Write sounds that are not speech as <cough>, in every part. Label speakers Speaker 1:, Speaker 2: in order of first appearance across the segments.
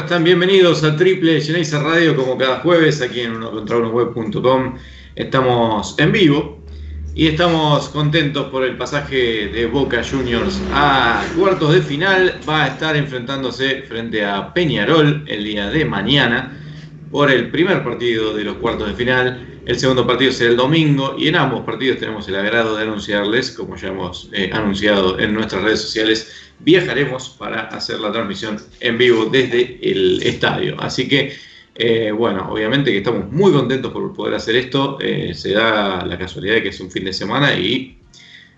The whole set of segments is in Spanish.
Speaker 1: ¿Cómo están? Bienvenidos a Triple Geneise Radio, como cada jueves aquí en web.com. Estamos en vivo y estamos contentos por el pasaje de Boca Juniors a cuartos de final. Va a estar enfrentándose frente a Peñarol el día de mañana por el primer partido de los cuartos de final. El segundo partido será el domingo y en ambos partidos tenemos el agrado de anunciarles, como ya hemos eh, anunciado en nuestras redes sociales, viajaremos para hacer la transmisión en vivo desde el estadio. Así que, eh, bueno, obviamente que estamos muy contentos por poder hacer esto. Eh, se da la casualidad de que es un fin de semana y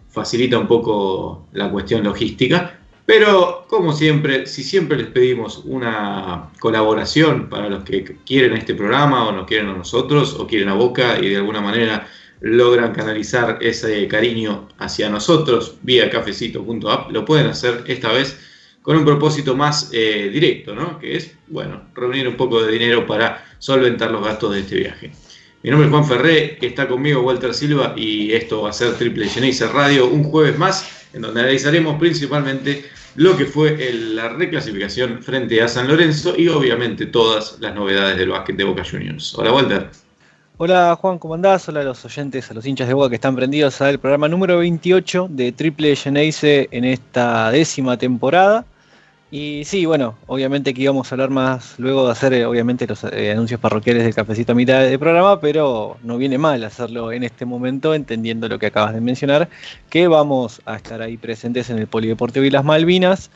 Speaker 1: facilita un poco la cuestión logística. Pero, como siempre, si siempre les pedimos una colaboración para los que quieren este programa o nos quieren a nosotros o quieren a Boca y de alguna manera logran canalizar ese cariño hacia nosotros vía cafecito.app, lo pueden hacer esta vez con un propósito más eh, directo, ¿no? que es, bueno, reunir un poco de dinero para solventar los gastos de este viaje. Mi nombre es Juan Ferré, está conmigo Walter Silva y esto va a ser Triple Geneise Radio un jueves más, en donde analizaremos principalmente lo que fue la reclasificación frente a San Lorenzo y obviamente todas las novedades del básquet de Boca Juniors. Hola Walter.
Speaker 2: Hola Juan, ¿cómo andás? Hola a los oyentes, a los hinchas de Boca que están prendidos al programa número 28 de Triple Geneise en esta décima temporada. Y sí, bueno, obviamente que íbamos a hablar más luego de hacer, eh, obviamente, los eh, anuncios parroquiales del cafecito a mitad del programa, pero no viene mal hacerlo en este momento, entendiendo lo que acabas de mencionar, que vamos a estar ahí presentes en el Polideportivo y las Malvinas,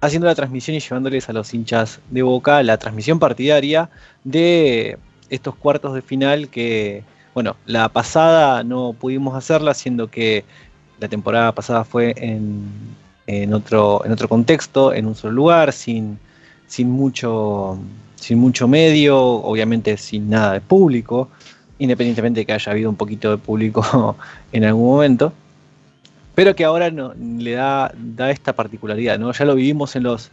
Speaker 2: haciendo la transmisión y llevándoles a los hinchas de Boca la transmisión partidaria de estos cuartos de final que, bueno, la pasada no pudimos hacerla, siendo que la temporada pasada fue en, en, otro, en otro contexto, en un solo lugar, sin, sin, mucho, sin mucho medio, obviamente sin nada de público, independientemente de que haya habido un poquito de público <laughs> en algún momento, pero que ahora no, le da, da esta particularidad, ¿no? Ya lo vivimos en los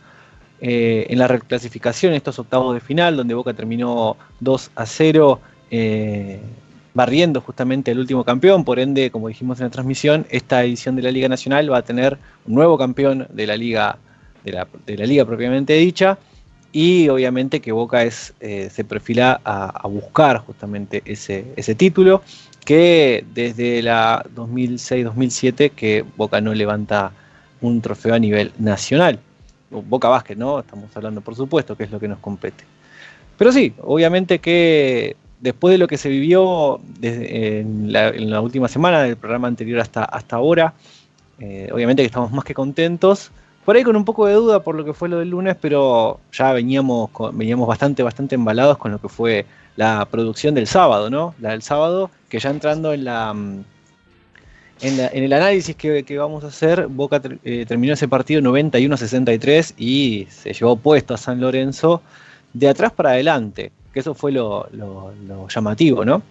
Speaker 2: eh, en la reclasificación, estos octavos de final, donde Boca terminó 2 a 0, eh, barriendo justamente el último campeón. Por ende, como dijimos en la transmisión, esta edición de la Liga Nacional va a tener un nuevo campeón de la Liga, de la, liga propiamente dicha. Y obviamente que Boca es, eh, se perfila a, buscar justamente ese, ese título, que desde la 2006-2007 que Boca no levanta un trofeo a nivel nacional. Boca Vázquez, ¿no? Estamos hablando, por supuesto, que es lo que nos compete. Pero sí, obviamente que después de lo que se vivió en, la, última semana del programa anterior hasta, hasta ahora, eh, obviamente que estamos más que contentos. Por ahí con un poco de duda por lo que fue lo del lunes, pero ya veníamos, veníamos bastante, bastante embalados con lo que fue la producción del sábado, ¿no? La del sábado, que ya entrando en la, mm, en, el análisis que, vamos a hacer, Boca eh, terminó ese partido 91-63 y se llevó puesto a San Lorenzo de atrás para adelante, que eso fue lo, llamativo, ¿no?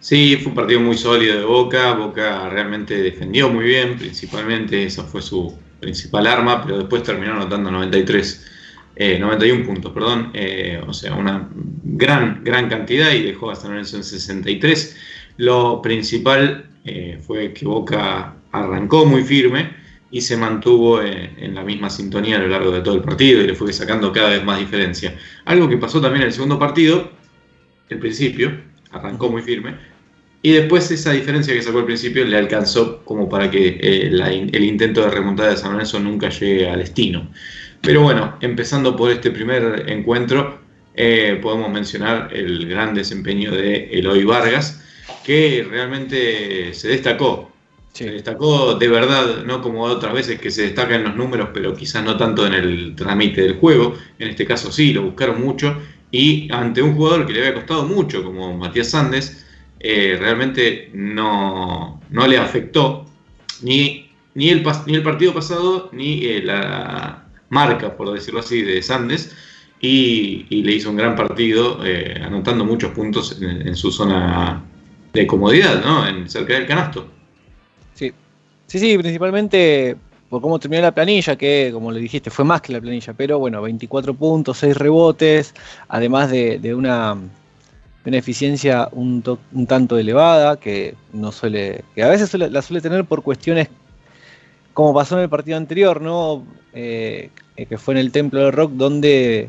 Speaker 1: Sí, fue un partido muy sólido de Boca, Boca realmente defendió muy bien, principalmente esa fue su principal arma, pero después terminó anotando 93, 91 eh, puntos, perdón, eh, o sea, una gran, gran cantidad y dejó a San Lorenzo en 63 lo principal eh, fue que Boca arrancó muy firme y se mantuvo en, la misma sintonía a lo largo de todo el partido y le fue sacando cada vez más diferencia. Algo que pasó también en el segundo partido, el principio, arrancó muy firme, y después esa diferencia que sacó al principio le alcanzó como para que eh, el intento de remontada de San Lorenzo nunca llegue al destino. Pero bueno, empezando por este primer encuentro, eh, podemos mencionar el gran desempeño de Eloy Vargas, que realmente se destacó. Se destacó de verdad, no como otras veces que se destacan los números, pero quizás no tanto en el trámite del juego. En este caso sí, lo buscaron mucho. Y ante un jugador que le había costado mucho, como Matías Sandes, eh, realmente no, le afectó ni, ni, el, ni el partido pasado ni eh, la marca, por decirlo así, de Sandes. y, le hizo un gran partido, eh, anotando muchos puntos en, su zona de comodidad, ¿no? En, cerca del canasto.
Speaker 2: Sí, sí, principalmente por cómo terminó la planilla, que como le dijiste, fue más que la planilla, pero bueno, 24 puntos, 6 rebotes, además de, una, eficiencia un, tanto elevada, que no suele, que a veces la suele tener por cuestiones como pasó en el partido anterior, ¿no? Eh, que fue en el Templo del Rock, donde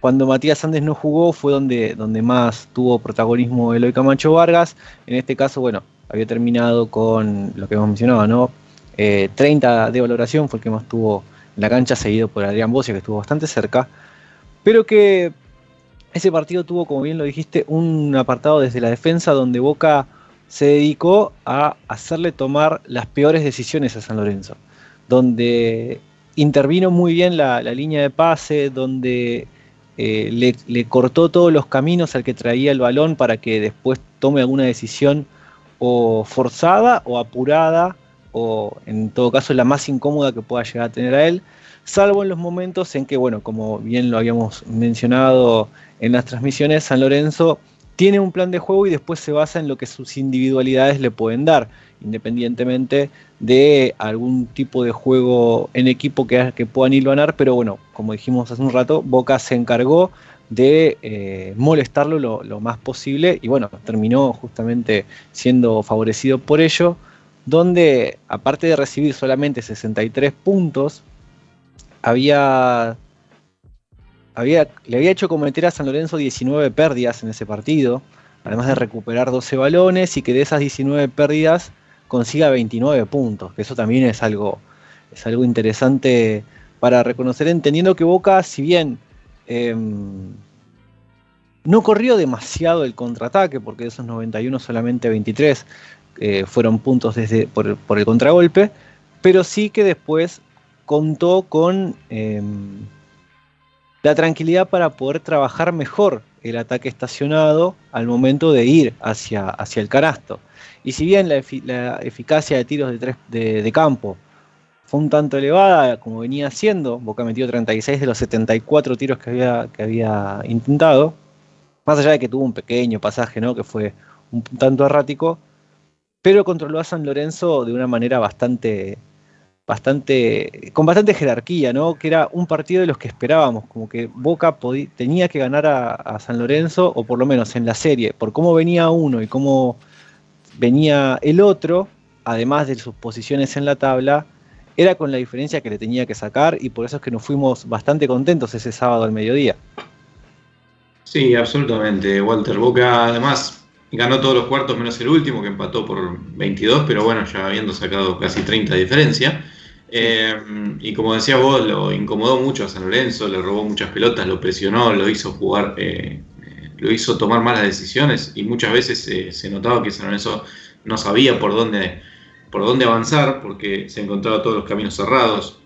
Speaker 2: cuando Matías Andes no jugó fue donde, donde más tuvo protagonismo Eloy Camacho Vargas. En este caso, bueno, había terminado con lo que hemos mencionado, ¿no? 30 eh, de valoración fue el que más tuvo en la cancha, seguido por Adrián Bosia, que estuvo bastante cerca. Pero que ese partido tuvo, como bien lo dijiste, un apartado desde la defensa donde Boca se dedicó a hacerle tomar las peores decisiones a San Lorenzo, donde intervino muy bien la, línea de pase, donde eh, le, cortó todos los caminos al que traía el balón para que después tome alguna decisión o forzada o apurada, o en todo caso la más incómoda que pueda llegar a tener a él, salvo en los momentos en que, bueno, como bien lo habíamos mencionado en las transmisiones, San Lorenzo tiene un plan de juego y después se basa en lo que sus individualidades le pueden dar, independientemente de algún tipo de juego en equipo que, que puedan ganar, pero bueno, como dijimos hace un rato, Boca se encargó de eh, molestarlo lo, más posible. Y bueno, terminó justamente siendo favorecido por ello, donde aparte de recibir solamente 63 puntos, había le había hecho cometer a San Lorenzo 19 pérdidas en ese partido, además de recuperar 12 balones y que de esas 19 pérdidas consiga 29 puntos, que eso también es algo, es algo interesante para reconocer, entendiendo que Boca, si bien em, no corrió demasiado el contraataque, porque de esos 91 solamente 23 eh, fueron puntos desde, por, el contragolpe, pero sí que después contó con em, la tranquilidad para poder trabajar mejor el ataque estacionado al momento de ir hacia, hacia el canasto. Y si bien la, eficacia de tiros de, tres, de, campo fue un tanto elevada, como venía haciendo, Boca metió 36 de los 74 tiros que había, que había intentado, más allá de que tuvo un pequeño pasaje, ¿no? que fue un tanto errático, pero controló a San Lorenzo de una manera bastante, bastante, con bastante jerarquía, ¿no? Que era un partido de los que esperábamos, como que Boca tenía que ganar a, San Lorenzo, o por lo menos en la serie, por cómo venía uno y cómo venía el otro, además de sus posiciones en la tabla, era con la diferencia que le tenía que sacar y por eso es que nos fuimos bastante contentos ese sábado al mediodía.
Speaker 1: Sí, absolutamente. Walter Boca además ganó todos los cuartos menos el último que empató por 22, pero bueno, ya habiendo sacado casi 30 de diferencia. Eh, y como decía vos, lo incomodó mucho a San Lorenzo, le robó muchas pelotas, lo presionó, lo hizo jugar, eh, eh, lo hizo tomar malas decisiones y muchas veces se notaba que San Lorenzo no sabía por dónde, por dónde avanzar porque se encontraba todos los caminos cerrados.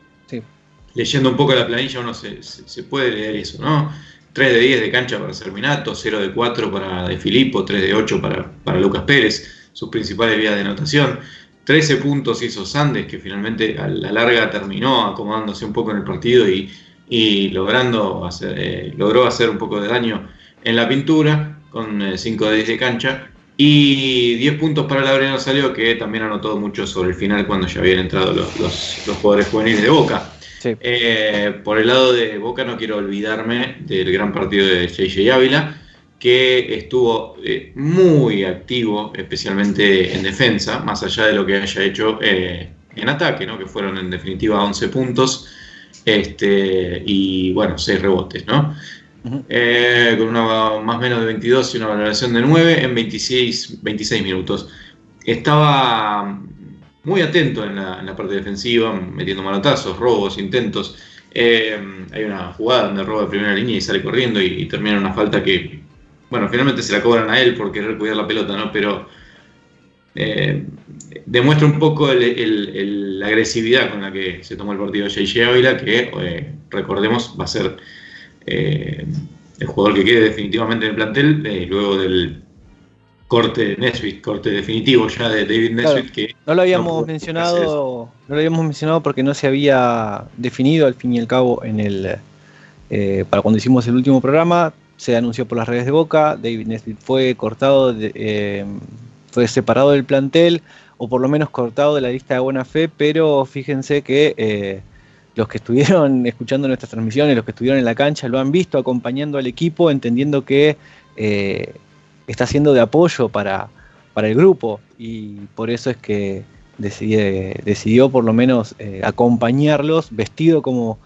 Speaker 1: Leyendo un poco la planilla uno se, puede leer eso, ¿no? 3 de 10 de cancha para Serminato, 0 de 4 para De Filippo, 3 de 8 para, para Lucas Pérez, sus principales vías de anotación. 13 puntos hizo Sandes, que finalmente a la larga terminó acomodándose un poco en el partido y, logrando hacer, eh, logró hacer un poco de daño en la pintura, con 5 eh, de 10 de cancha. Y 10 puntos para Laureano Salió, que también anotó mucho sobre el final cuando ya habían entrado los, los, jugadores juveniles de Boca. Eh, por el lado de Boca no quiero olvidarme del gran partido de JJ Ávila, que estuvo eh, muy activo, especialmente en defensa, más allá de lo que haya hecho eh, en ataque, ¿no? que fueron en definitiva 11 puntos este, y bueno, 6 rebotes, ¿no? Eh, con una más o menos de 22 y una valoración de 9 en 26, 26 minutos. Estaba muy atento en la, parte defensiva, metiendo manotazos, robos, intentos. hay una jugada donde roba de primera línea y sale corriendo y, termina una falta que bueno, finalmente se la cobran a él por querer cuidar la pelota, ¿no? Pero eh, demuestra un poco la agresividad con la que se tomó el partido J.J. Ávila, que eh, recordemos va a ser eh, el jugador que quede definitivamente en el plantel luego del corte de Nesbitt, corte definitivo ya de David Nesbitt. que
Speaker 2: no lo habíamos mencionado, no lo habíamos mencionado porque no se había definido al fin y al cabo en el eh, para cuando hicimos el último programa, se anunció por las redes de Boca, David Nesbitt fue cortado, eh, fue separado del plantel, o por lo menos cortado de la lista de buena fe, pero fíjense que eh, los que estuvieron <laughs> escuchando nuestras transmisiones, los que estuvieron en la cancha, lo han visto acompañando al equipo, entendiendo que está siendo de apoyo para, para el grupo y por eso es que decidió por lo menos acompañarlos vestido como,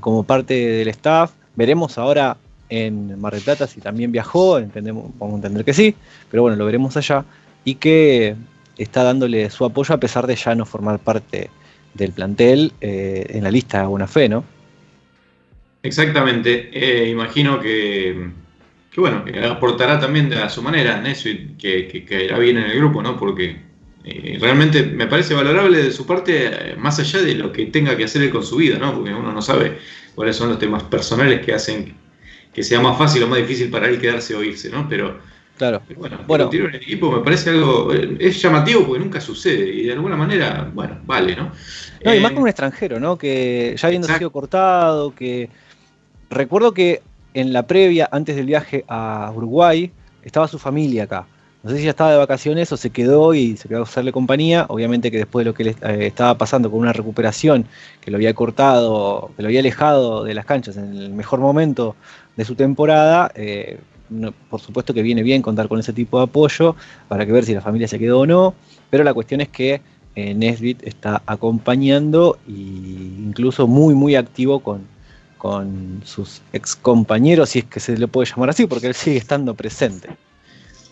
Speaker 2: como parte del staff. Veremos ahora en Mar del Plata si también viajó, entendemos, vamos a entender que sí, pero bueno, lo veremos allá, y que está dándole su apoyo a pesar de ya no formar parte del plantel eh, en la lista buena fe, ¿no?
Speaker 1: Exactamente, eh, imagino que, bueno, aportará también a su manera en eso y que, caerá bien en el grupo, ¿no? Porque eh, realmente me parece valorable de su parte, más allá de lo que tenga que hacer él con su vida, ¿no? Porque uno no sabe cuáles son los temas personales que hacen que sea más fácil o más difícil para él quedarse o irse, ¿no? Pero,
Speaker 2: claro.
Speaker 1: bueno, bueno. en el equipo me parece algo, es llamativo porque nunca sucede y de alguna manera, bueno, vale, ¿no?
Speaker 2: No, y más eh, con un extranjero, ¿no? Que ya habiendo sido cortado, que recuerdo que en la previa, antes del viaje a Uruguay, estaba su familia acá. No sé si ya estaba de vacaciones o se quedó y se quedó a hacerle compañía. Obviamente que después de lo que le eh, estaba pasando con una recuperación que lo había cortado, que lo había alejado de las canchas en el mejor momento de su temporada, eh, por supuesto que viene bien contar con ese tipo de apoyo para que ver si la familia se quedó o no. Pero la cuestión es que eh, Nesbit está acompañando e incluso muy, muy activo con, con sus ex compañeros, si es que se le puede llamar así, porque él sigue estando presente.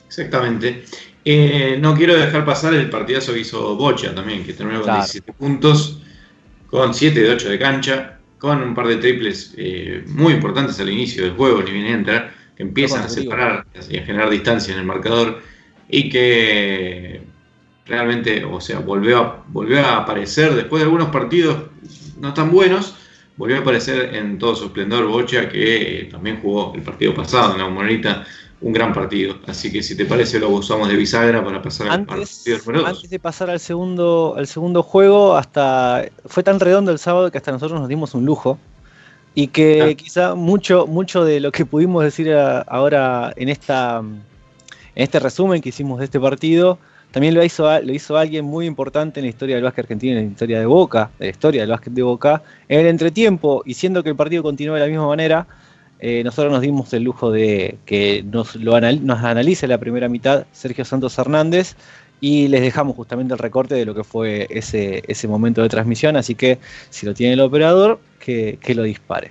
Speaker 1: Exactamente. Eh, no quiero dejar pasar el partidazo que hizo Bocha también, que terminó con 17 puntos, con 7 de 8 de cancha, con un par de triples eh, muy importantes al inicio del juego, ni bien entra, que empiezan a separar y a generar distancia en el marcador y que realmente, o sea, volvió a, volvió a aparecer después de algunos partidos no tan buenos, volvió a aparecer en todo su esplendor Bocha, que también jugó el partido pasado en la monedita un gran partido. Así que si te parece lo usamos de bisagra para pasar
Speaker 2: al partido Antes de pasar al segundo, al segundo juego, hasta fue tan redondo el sábado que hasta nosotros nos dimos un lujo. Y que quizá mucho, mucho de lo que pudimos decir ahora en, esta, en este resumen que hicimos de este partido, también lo hizo, lo hizo alguien muy importante en la historia del básquet argentino, en la historia de Boca, de la historia del básquet de Boca, en el entretiempo, y siendo que el partido continúa de la misma manera, eh, nosotros nos dimos el lujo de que nos, lo analice la primera mitad Sergio Santos Hernández y les dejamos justamente el recorte de lo que fue ese, ese momento de transmisión, así que si lo tiene el operador, que, lo dispare.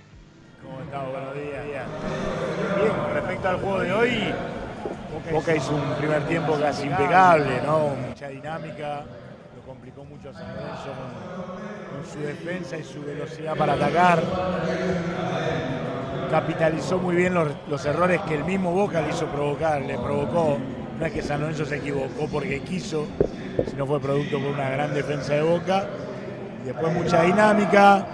Speaker 3: ¿Cómo estamos? Buenos días. Bien, respecto al juego de hoy, Boca hizo un primer tiempo casi impecable, ¿no? Mucha dinámica, lo complicó mucho a San Lorenzo con su defensa y su velocidad para atacar capitalizó muy bien los, errores que el mismo Boca le hizo provocar, le provocó. No es que San Lorenzo se equivocó porque quiso, sino fue producto por una gran defensa de Boca. Después mucha dinámica,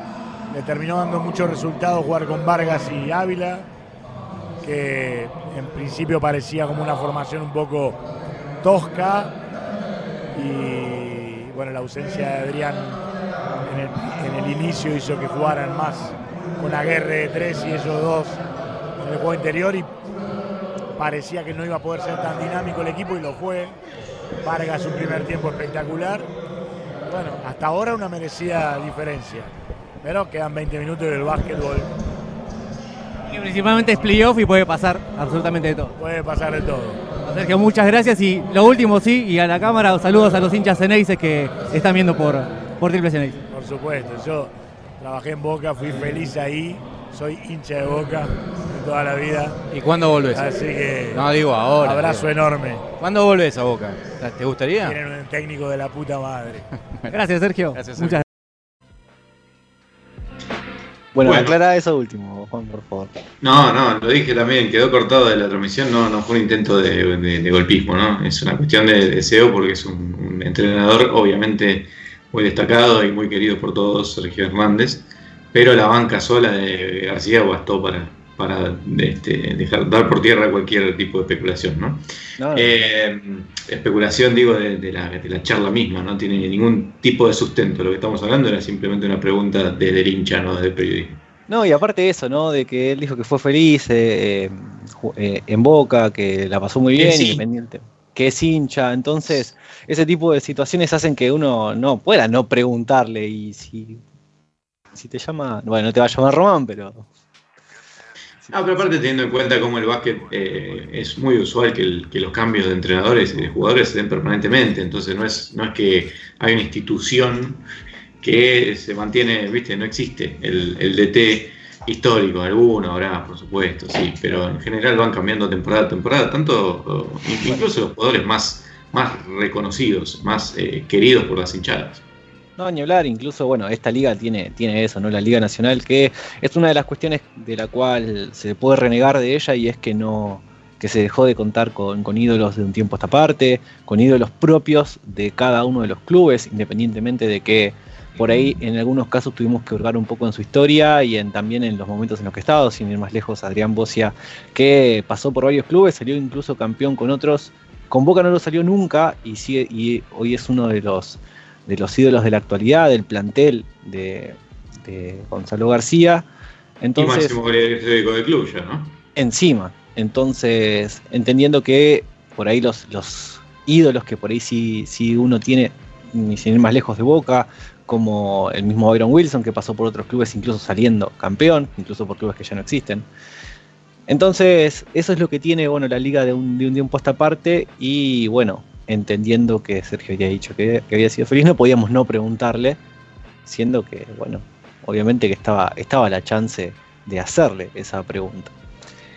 Speaker 3: le terminó dando muchos resultados jugar con Vargas y Ávila, que en principio parecía como una formación un poco tosca. Y bueno, la ausencia de Adrián en el inicio hizo que jugaran más con guerra de tres y esos dos en el juego interior y parecía que no iba a poder ser tan dinámico el equipo y lo fue. Vargas un primer tiempo espectacular. Bueno, hasta ahora una merecida diferencia. Pero quedan 20 minutos del básquetbol.
Speaker 4: Y principalmente es playoff y puede pasar absolutamente de todo.
Speaker 3: Puede pasar de todo.
Speaker 4: Sergio, muchas gracias. Y lo último, sí, y a la cámara, saludos a los hinchas Ceneices que están viendo por, por Triple Ceneice.
Speaker 3: Por supuesto, yo Trabajé en Boca, fui feliz ahí, soy hincha de Boca toda la vida.
Speaker 4: ¿Y cuándo volvés?
Speaker 3: Así que.
Speaker 4: No, digo ahora.
Speaker 3: Abrazo enorme.
Speaker 4: ¿Cuándo volvés a Boca? ¿Te gustaría?
Speaker 3: Tienen un técnico de la puta madre. <laughs>
Speaker 4: Gracias, Sergio. Gracias, Muchas
Speaker 2: Bueno, aclara eso último, Juan, por favor.
Speaker 1: No, no, lo dije también, quedó cortado de la transmisión, no, no fue un intento de, golpismo, ¿no? Es una cuestión de deseo porque es un entrenador, obviamente muy destacado y muy querido por todos, Sergio Hernández, pero la banca sola de García bastó para, para este, dejar, dar por tierra cualquier tipo de especulación. ¿no? Eh, especulación, digo, de, la, de, la, charla misma, no tiene ningún tipo de sustento. Lo que estamos hablando era simplemente una pregunta desde el hincha, no desde el periodismo.
Speaker 2: No, y aparte de eso, ¿no? De que él dijo que fue feliz eh, eh, en Boca, que la pasó muy bien, independiente, que es hincha. Entonces, ese tipo de situaciones hacen que uno no pueda no preguntarle. Y si, si te llama, bueno, no te va a llamar Román, pero.
Speaker 1: Ah, pero aparte teniendo en cuenta cómo el básquet eh, es muy usual que, que, los cambios de entrenadores y de jugadores se den permanentemente, entonces no es, no es que hay una institución que se mantiene, viste, no existe el, el DT histórico, alguno habrá, por supuesto, sí, pero en general van cambiando temporada a temporada, tanto incluso los jugadores más, más reconocidos, más eh, queridos por las hinchadas.
Speaker 2: No, ni hablar, incluso, bueno, esta liga tiene, tiene eso, ¿no? La Liga Nacional, que es una de las cuestiones de la cual se puede renegar de ella y es que no que se dejó de contar con, con ídolos de un tiempo a esta parte, con ídolos propios de cada uno de los clubes, independientemente de que por ahí en algunos casos tuvimos que hurgar un poco en su historia y en, también en los momentos en los que estado, sin ir más lejos, Adrián Bocia, que pasó por varios clubes, salió incluso campeón con otros. Con Boca no lo salió nunca y, y hoy es uno de los, de los ídolos de la actualidad, del plantel de, Gonzalo García. Entonces, y máximo
Speaker 1: de club ya, ¿no?
Speaker 2: Encima. Entonces, entendiendo que por ahí los, los ídolos que por ahí sí, sí uno tiene, ni sin ir más lejos de Boca, como el mismo Byron Wilson, que pasó por otros clubes incluso saliendo campeón, incluso por clubes que ya no existen. Entonces, eso es lo que tiene bueno, la liga de un, de un tiempo a esta parte y bueno, entendiendo que Sergio había dicho que, había sido feliz, no podíamos no preguntarle, siendo que, bueno, obviamente que estaba, estaba la chance de hacerle esa pregunta.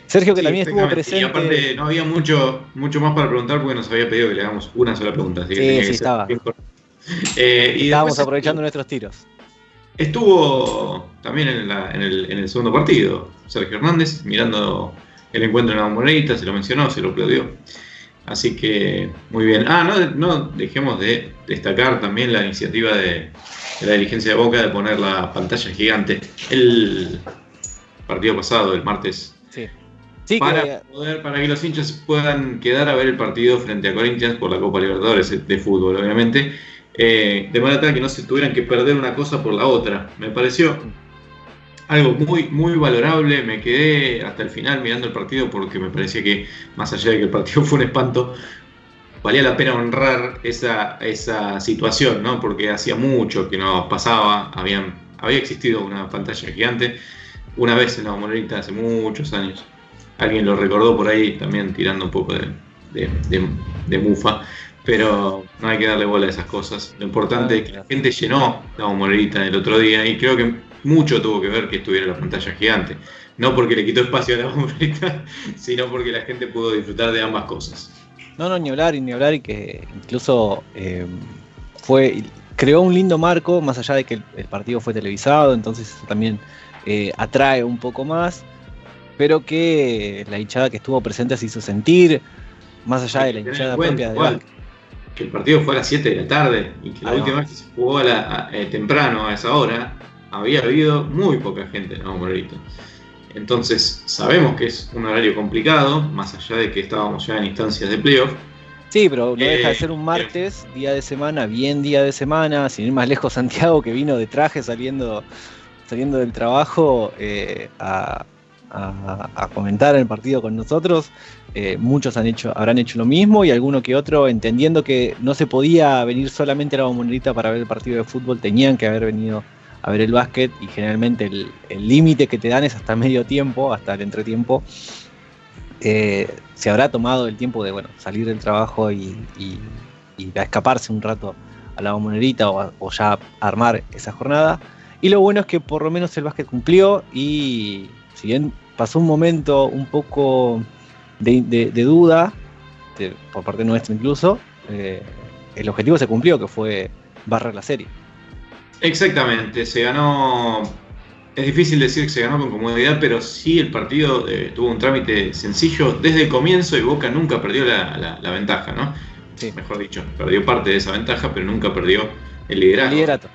Speaker 1: Sergio que también estuvo presente. Y aparte no había mucho, mucho más para preguntar porque nos había pedido que le hagamos una sola pregunta. Así que sí,
Speaker 2: estaba. Eh, Estábamos aprovechando nuestros tiros.
Speaker 1: Estuvo también en, el, segundo partido Sergio Hernández mirando el encuentro en la monedita, se lo mencionó, se lo aplaudió. Así que muy bien. Ah, no, dejemos de destacar también la iniciativa de, la dirigencia de Boca de poner la pantalla gigante. El partido pasado, el martes. Sí. para, poder, para que los hinchas puedan quedar a ver el partido frente a Corinthians por la Copa Libertadores de fútbol, obviamente eh, de manera tal que no se tuvieran que perder una cosa por la otra. Me pareció algo muy, muy valorable. Me quedé hasta el final mirando el partido porque me parecía que, más allá de que el partido <laughs> fue un espanto, valía la pena honrar esa, esa situación, ¿no? Porque hacía mucho que no pasaba, habían, había existido una pantalla gigante una vez en la monedita hace muchos años. Alguien lo recordó por ahí también tirando un poco de, de mufa pero no hay que darle bola a esas cosas. Lo importante es que la gente llenó la bombonera el otro día y creo que mucho tuvo que ver que estuviera la pantalla gigante. No porque le quitó espacio a la bombonera, <laughs> sino porque la gente pudo disfrutar de ambas cosas.
Speaker 2: No, no, ni hablar y ni hablar y que incluso eh, fue creó un lindo marco, más allá de que el, partido fue televisado, entonces eso también eh, atrae un poco más, pero que la hinchada que estuvo presente se hizo sentir, más allá de la hinchada propia de
Speaker 1: que el partido fue a las 7 de la tarde y que la última vez que se jugó eh, temprano a esa hora había habido muy poca gente ¿no, Morelito? Entonces sabemos que es un horario complicado, más allá de que estábamos ya en instancias de playoff.
Speaker 2: Sí, pero no deja de eh, ser un martes, día de semana, bien día de semana, sin ir más lejos Santiago que vino de traje saliendo, saliendo del trabajo eh, a, a, comentar el partido con nosotros. Eh, muchos han hecho, habrán hecho lo mismo y alguno que otro, entendiendo que no se podía venir solamente a la bombonera para ver el partido de fútbol, tenían que haber venido a ver el básquet y generalmente el límite que te dan es hasta medio tiempo, hasta el entretiempo. Eh, se habrá tomado el tiempo de bueno, salir del trabajo y, a escaparse un rato a la bombonerita o, o, ya armar esa jornada. Y lo bueno es que por lo menos el básquet cumplió y si bien pasó un momento un poco de, duda, por parte nuestra incluso, eh, el objetivo se cumplió, que fue barrer la serie.
Speaker 1: Exactamente, se ganó, es difícil decir que se ganó con comodidad, pero sí el partido eh, tuvo un trámite sencillo desde el comienzo y Boca nunca perdió la, ventaja, ¿no? Mejor dicho, perdió parte de esa ventaja, pero nunca perdió el liderazgo. El liderato.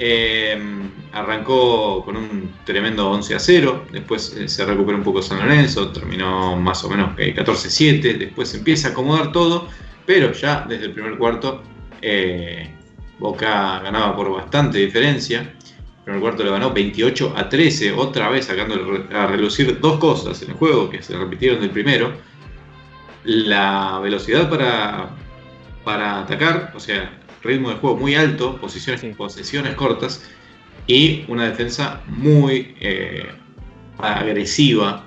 Speaker 1: Em, arrancó con un tremendo 11 a 0, después eh, se recuperó un poco San Lorenzo, terminó más o menos 14-7, eh, después empieza a acomodar todo, pero ya desde el primer cuarto eh, Boca ganaba por bastante diferencia. primer cuarto lo ganó 28 a 13, otra vez sacando a relucir dos cosas en el juego que se repitieron del primero. La velocidad para, para atacar, o sea, ritmo de juego muy alto, posiciones,
Speaker 2: Sí.
Speaker 1: posesiones cortas y una defensa muy eh, agresiva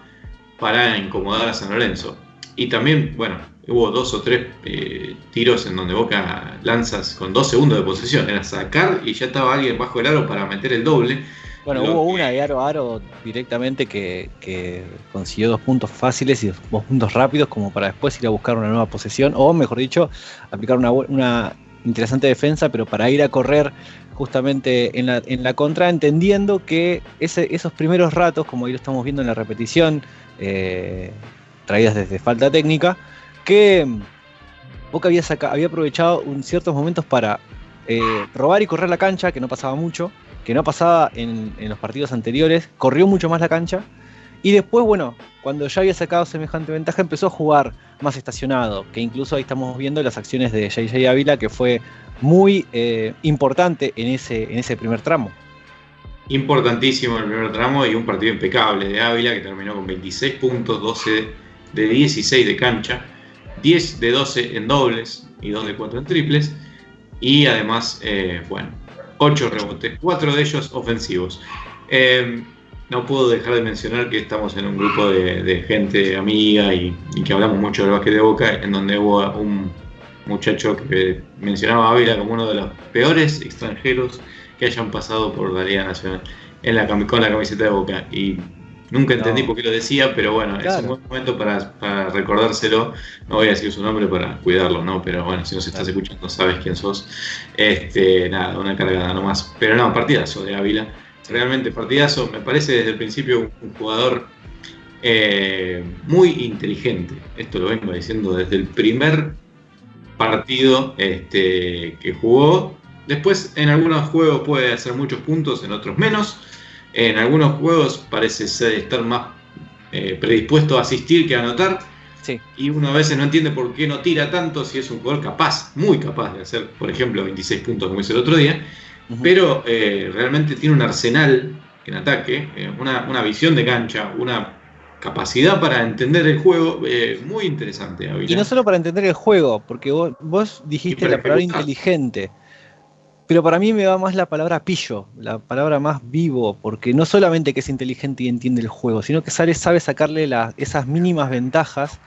Speaker 1: para incomodar a San Lorenzo. Y también, bueno, hubo dos o tres eh, tiros en donde Boca lanzas con dos segundos de posesión. Era sacar y ya estaba alguien bajo el aro para meter el doble.
Speaker 2: Bueno,
Speaker 1: Lo
Speaker 2: hubo
Speaker 1: que-
Speaker 2: una de aro a aro directamente que, que consiguió dos puntos fáciles y dos puntos rápidos como para después ir a buscar una nueva posesión o, mejor dicho, aplicar una, interesante defensa, pero para ir a correr justamente en la, en la contra, entendiendo que ese- esos primeros ratos, como ahí lo estamos viendo en la repetición, eh, traídas desde falta técnica, que mm, Boca había, había aprovechado un ciertos momentos para eh, robar y correr la cancha, que no pasaba mucho, que no pasaba en, en los partidos anteriores, corrió mucho más la cancha, y después, bueno, cuando ya había sacado semejante ventaja, empezó a jugar más estacionado, que incluso ahí estamos viendo las acciones de JJ Ávila, que fue muy eh, importante en ese, en ese primer tramo.
Speaker 1: Importantísimo el primer tramo y un partido impecable de Ávila que terminó con 26 puntos, 12 de 16 de cancha, 10 de 12 en dobles y 2 de 4 en triples. Y además, eh, bueno, 8 rebotes, 4 de ellos ofensivos. Eh, no puedo dejar de mencionar que estamos en un grupo de, gente amiga y, que hablamos mucho del básquet de Boca, en donde hubo un muchacho que mencionaba a Ávila como uno de los peores extranjeros que hayan pasado por la Liga Nacional en la, con la camiseta de Boca. Y nunca entendí
Speaker 2: No.
Speaker 1: por qué lo decía, pero bueno, es un buen momento para, para recordárselo. No voy a decir su nombre para cuidarlo, ¿no? Pero bueno, si nos estás escuchando sabes quién sos. Este, nada, una cargada nomás. Pero no, partidazo de Ávila. Realmente partidazo. Me parece desde el principio un, un jugador eh, muy inteligente. Esto lo vengo diciendo desde el primer partido este, que jugó. Después en algunos juegos puede hacer muchos puntos, en otros menos. En algunos juegos parece ser estar más eh, predispuesto a asistir que a anotar.
Speaker 2: Sí.
Speaker 1: Y uno a veces no entiende por qué no tira tanto si es un jugador capaz, muy capaz de hacer, por ejemplo, 26 puntos como hizo el otro día. Pero eh, realmente tiene un arsenal en ataque, eh, una, una visión de cancha, una capacidad para entender el juego eh, muy interesante.
Speaker 2: Y no solo para entender el juego, porque vos, vos dijiste la palabra
Speaker 1: ejecutar.
Speaker 2: inteligente. Pero para mí me va más la palabra pillo, la palabra más vivo, porque no solamente que es inteligente y entiende el juego, sino que sabe, sabe sacarle las- esas mínimas ventajas,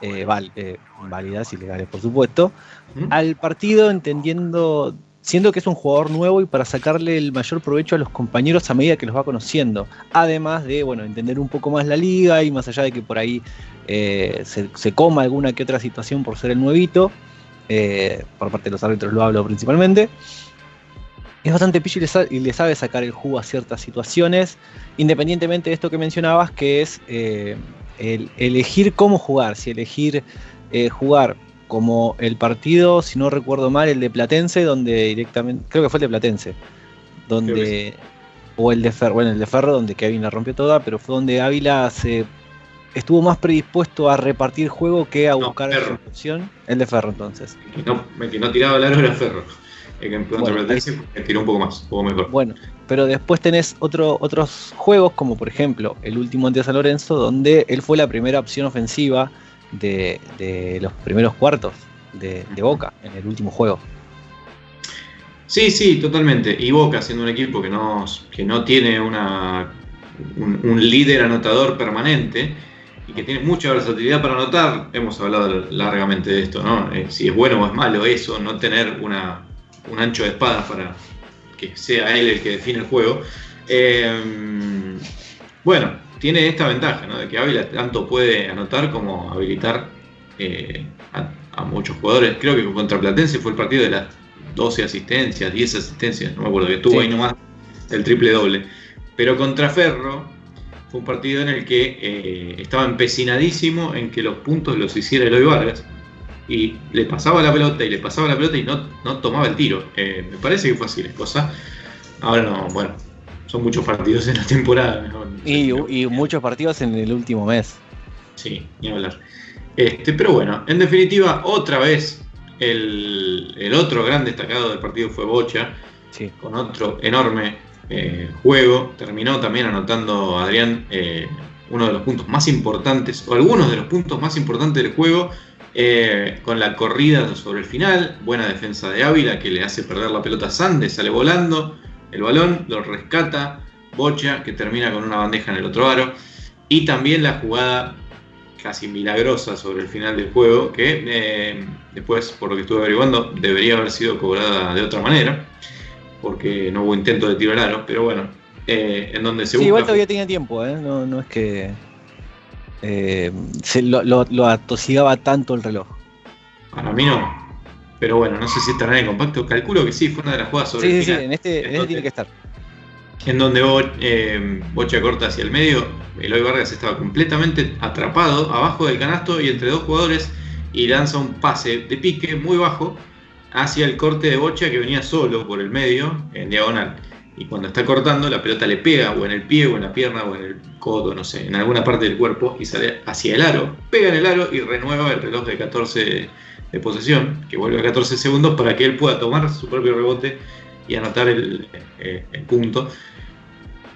Speaker 2: eh, val- eh, válidas y legales por supuesto,
Speaker 1: ¿Mm?
Speaker 2: al partido entendiendo, siendo que es un jugador nuevo y para sacarle el mayor provecho a los compañeros a medida que los va conociendo. Además de, bueno, entender un poco más la liga y más allá de que por ahí eh, se, se coma alguna que otra situación por ser el nuevito, por parte de los árbitros lo hablo principalmente. Es bastante pillo y le, sabe sacar el jugo a ciertas situaciones, independientemente de esto que mencionabas, que es eh, el elegir cómo jugar, si elegir eh, jugar como el partido, si no recuerdo mal, el de Platense, donde directamente, creo que fue el de Platense, donde, o el de Ferro, bueno, el de Ferro, donde Kevin la rompió toda, pero fue donde Ávila se estuvo más predispuesto a repartir juego que a
Speaker 1: No,
Speaker 2: buscar
Speaker 1: Ferro.
Speaker 2: ejecución. El de Ferro, entonces.
Speaker 1: que no, que no tiraba el aro era Ferro. En
Speaker 2: Bueno,
Speaker 1: tiró un poco más, un poco mejor.
Speaker 2: Bueno, pero después tenés otro, otros juegos, como por ejemplo el último ante San Lorenzo, donde él fue la primera opción ofensiva de, de los primeros cuartos de, de Boca en el último juego.
Speaker 1: Sí, sí, totalmente. Y Boca siendo un equipo que no, que no tiene una, un, un líder anotador permanente y que tiene mucha versatilidad para anotar, hemos hablado largamente de esto, ¿no? Eh, si es bueno o es malo eso, no tener una, un ancho de espadas para que sea él el que define el juego. Eh, bueno, tiene esta ventaja, ¿no? De que Ávila tanto puede anotar como habilitar eh, a, a muchos jugadores. Creo que contra Platense fue el partido de las 12 asistencias, 10 asistencias, no me acuerdo, que tuvo
Speaker 2: Sí.
Speaker 1: ahí nomás el triple doble. Pero contra Ferro fue un partido en el que eh, estaba empecinadísimo en que los puntos los hiciera Eloy Vargas. Y le pasaba la pelota y le pasaba la pelota y no, no tomaba el tiro. Eh, me parece que fue así la cosa. Ahora no, bueno, son muchos partidos en la temporada. no-
Speaker 2: Y, muchos partidos en el último mes.
Speaker 1: Sí, ni hablar. Este, pero bueno, en definitiva, otra vez el, el otro gran destacado del partido fue Bocha,
Speaker 2: Sí.
Speaker 1: con otro enorme eh, juego. Terminó también anotando Adrián eh, uno de los puntos más importantes, o algunos de los puntos más importantes del juego, eh, con la corrida sobre el final. Buena defensa de Ávila que le hace perder la pelota a Sande, sale volando el balón, lo rescata Bocha, que termina con una bandeja en el otro aro. Y también la jugada casi milagrosa sobre el final del juego, que eh, después, por lo que estuve averiguando, debería haber sido cobrada de otra manera, porque no hubo intento de tiro al aro, pero bueno, eh, en donde se
Speaker 2: sí,
Speaker 1: busca-
Speaker 2: igual todavía tenía tiempo, ¿eh? No, no es que eh, se lo, lo- lo atosigaba tanto el reloj.
Speaker 1: Para mí no. Pero bueno, no sé si estará en el compacto. Calculo que sí, fue una de las jugadas sobre
Speaker 2: Sí,
Speaker 1: el
Speaker 2: sí, sí, en este, en este tiene que estar.
Speaker 1: en donde Bo- eh, Bocha corta hacia el medio, Eloy Vargas estaba completamente atrapado abajo del canasto y entre dos jugadores y lanza un pase de pique muy bajo hacia el corte de Bocha que venía solo por el medio en diagonal. Y cuando está cortando, la pelota le pega o en el pie o en la pierna o en el codo, no sé, en alguna parte del cuerpo y sale hacia el aro. Pega en el aro y renueva el reloj de 14 de posesión, que vuelve a 14 segundos para que él pueda tomar su propio rebote y anotar el, eh, el punto.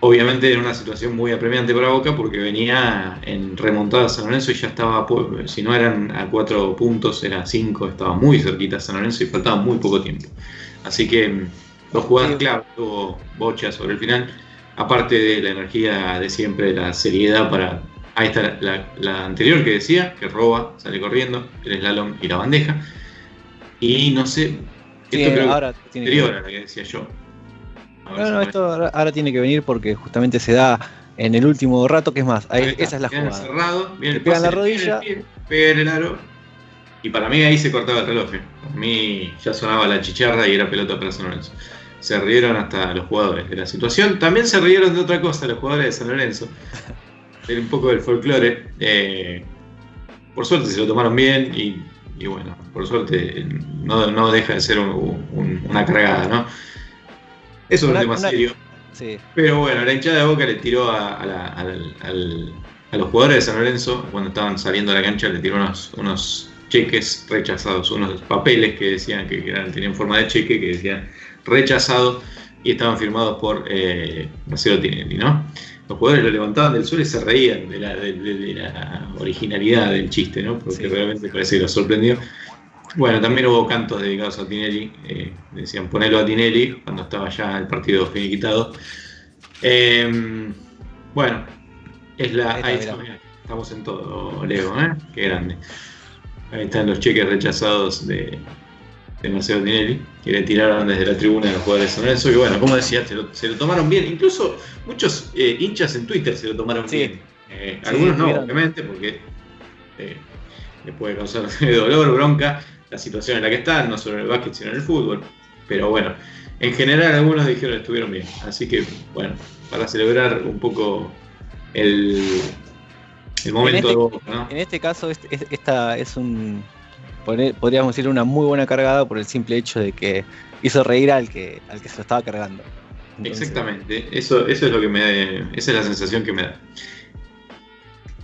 Speaker 1: Obviamente en una situación muy apremiante para Boca porque venía en remontada San Lorenzo y ya estaba, si no eran a cuatro puntos, era a cinco, estaba muy cerquita San Lorenzo y faltaba muy poco tiempo. Así que mm, dos jugadas
Speaker 2: Sí.
Speaker 1: clave tuvo Bocha sobre el final, aparte de la energía de siempre, la seriedad para... Ahí está la, anterior que decía, que roba, sale corriendo, el slalom y la bandeja. Y no sé,
Speaker 2: Sí,
Speaker 1: esto
Speaker 2: ahora tiene que
Speaker 1: anterior a la que decía yo.
Speaker 2: No, no, esto ahora, ahora tiene que venir porque justamente se da en el último rato, que es más, ahí-
Speaker 1: Ahí está,
Speaker 2: esa es la jugada.
Speaker 1: encerrado, viene
Speaker 2: Le
Speaker 1: el
Speaker 2: pega en
Speaker 1: pase,
Speaker 2: la rodilla.
Speaker 1: pie, pega en el aro. Y para mí ahí se cortaba el reloj. eh. Para mí ya sonaba la chicharra y era pelota para San Lorenzo. Se rieron hasta los jugadores de la situación. También se rieron de otra cosa los jugadores de San Lorenzo. <laughs> De un poco del folclore. Eh, por suerte se lo tomaron bien y, y bueno, por suerte no, no deja de ser un- un- una cargada, ¿no? Eso es
Speaker 2: Una-
Speaker 1: un tema
Speaker 2: una-
Speaker 1: serio.
Speaker 2: Sí,
Speaker 1: Pero bueno, la hinchada de Boca le tiró a, a la- los jugadores de San Lorenzo, cuando estaban saliendo a la cancha, le tiró unos, unos cheques rechazados, unos papeles que decían que eran, tenían forma de cheque, que decían rechazado y estaban firmados por eh, Marcelo Tinelli, ¿no? Los jugadores lo levantaban del suelo y se reían de la, de- de- de la originalidad del chiste, ¿no? Porque
Speaker 2: Sí.
Speaker 1: realmente parece que los sorprendió. Bueno, también hubo cantos dedicados a Tinelli, eh, decían ponelo a Tinelli cuando estaba ya el partido finiquitado. Eh, bueno, es la.
Speaker 2: Ahí
Speaker 1: Ahí
Speaker 2: está,
Speaker 1: estamos en todo, Leo, ¿eh? Qué grande. Ahí están los cheques rechazados de, de Marcelo Tinelli, que le tiraron desde la tribuna de los jugadores de San Lorenzo, que bueno, como decía, se lo, se lo tomaron bien. Incluso muchos eh, hinchas en Twitter se lo tomaron
Speaker 2: Sí.
Speaker 1: bien. Eh,
Speaker 2: Sí,
Speaker 1: algunos no, obviamente, porque eh, le puede causar <laughs> dolor, bronca, la situación en la que están, no solo en el básquet, sino en el fútbol. Pero bueno, en general algunos dijeron que estuvieron bien. Así que, bueno, para celebrar un poco el, el momento
Speaker 2: este-
Speaker 1: de Boca, ¿no?
Speaker 2: en este caso este- es- esta es un, podríamos decir, una muy buena cargada por el simple hecho de que hizo reír al que, al que se lo estaba cargando.
Speaker 1: Exactamente, eso, eso es lo que me esa es la sensación que me da.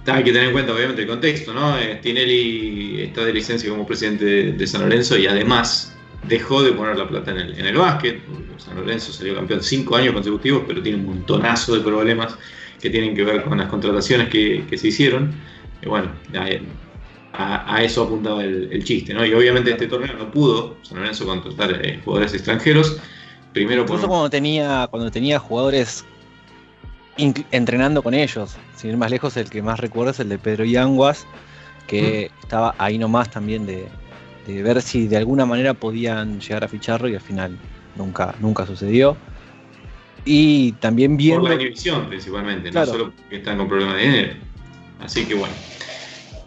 Speaker 1: Hay que tener en cuenta, obviamente, el contexto, ¿no? Eh, Tinelli está de licencia como presidente de, San Lorenzo y además dejó de poner la plata en el, en el básquet. San Lorenzo salió campeón cinco años consecutivos, pero tiene un montonazo de problemas que tienen que ver con las contrataciones que, que se hicieron. Y bueno, a, eso apuntaba el, el chiste, ¿no? Y obviamente este torneo no pudo San Lorenzo contratar eh, jugadores extranjeros. Primero por
Speaker 2: Incluso cuando tenía, cuando tenía jugadores entrenando con ellos. Sin ir más lejos, el que más recuerdo es el de Pedro Yanguas, que estaba ahí nomás también de, de ver si de alguna manera podían llegar a ficharlo y al final nunca, nunca sucedió. Y también
Speaker 1: Por
Speaker 2: viendo.
Speaker 1: la inhibición principalmente,
Speaker 2: Claro.
Speaker 1: no solo porque están con problemas de dinero. Así que bueno.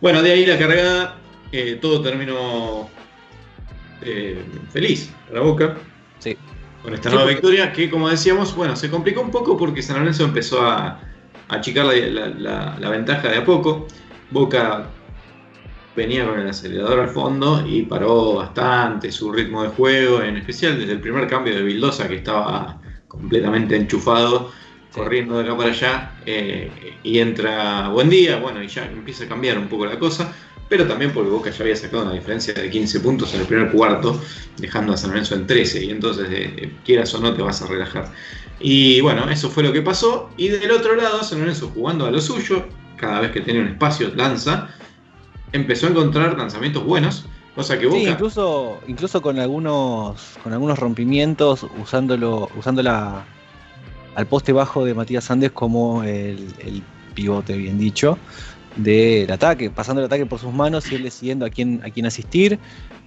Speaker 1: Bueno, de ahí la cargada, eh, todo terminó eh, feliz para Boca.
Speaker 2: Sí.
Speaker 1: Con esta
Speaker 2: Sí,
Speaker 1: nueva
Speaker 2: porque-
Speaker 1: victoria, que como decíamos, bueno, se complicó un poco porque San Lorenzo empezó a, a achicar la, la- la- la ventaja de a poco. Boca venía con el acelerador al fondo y paró bastante su ritmo de juego, en especial desde el primer cambio de Vildosa, que estaba completamente enchufado,
Speaker 2: Sí.
Speaker 1: corriendo de acá para allá, eh, y entra Buen Día, bueno, y ya empieza a cambiar un poco la cosa, pero también porque Boca ya había sacado una diferencia de 15 puntos en el primer cuarto, dejando a San Lorenzo en 13, y entonces, eh, eh, quieras o no, te vas a relajar. Y bueno, eso fue lo que pasó. Y del otro lado, San Lorenzo jugando a lo suyo, cada vez que tenía un espacio lanza, empezó a encontrar lanzamientos buenos, cosa que Boca...
Speaker 2: Sí, incluso, incluso con algunos con algunos rompimientos, usándolo, usando la, al poste bajo de Matías Andes como el, pivote, bien dicho, del ataque, pasando el ataque por sus manos y él decidiendo a quién, a quién asistir.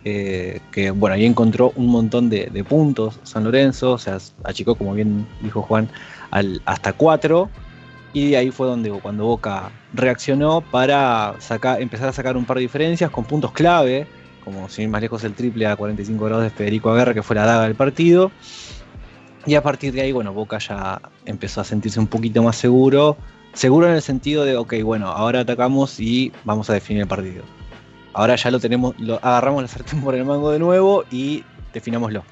Speaker 2: Eh, que bueno, ahí encontró un montón de, de, puntos San Lorenzo, o sea, achicó, como bien dijo Juan, al, hasta cuatro. Y ahí fue donde cuando Boca reaccionó para sacar, empezar a sacar un par de diferencias con puntos clave, como sin ir más lejos el triple a 45 grados de Federico Aguerra, que fue la daga del partido. Y a partir de ahí, bueno, Boca ya empezó a sentirse un poquito más seguro. Seguro en el sentido de, ok, bueno, ahora atacamos y vamos a definir el partido. Ahora ya lo tenemos, lo, agarramos la sartén por el mango de nuevo y definámoslo.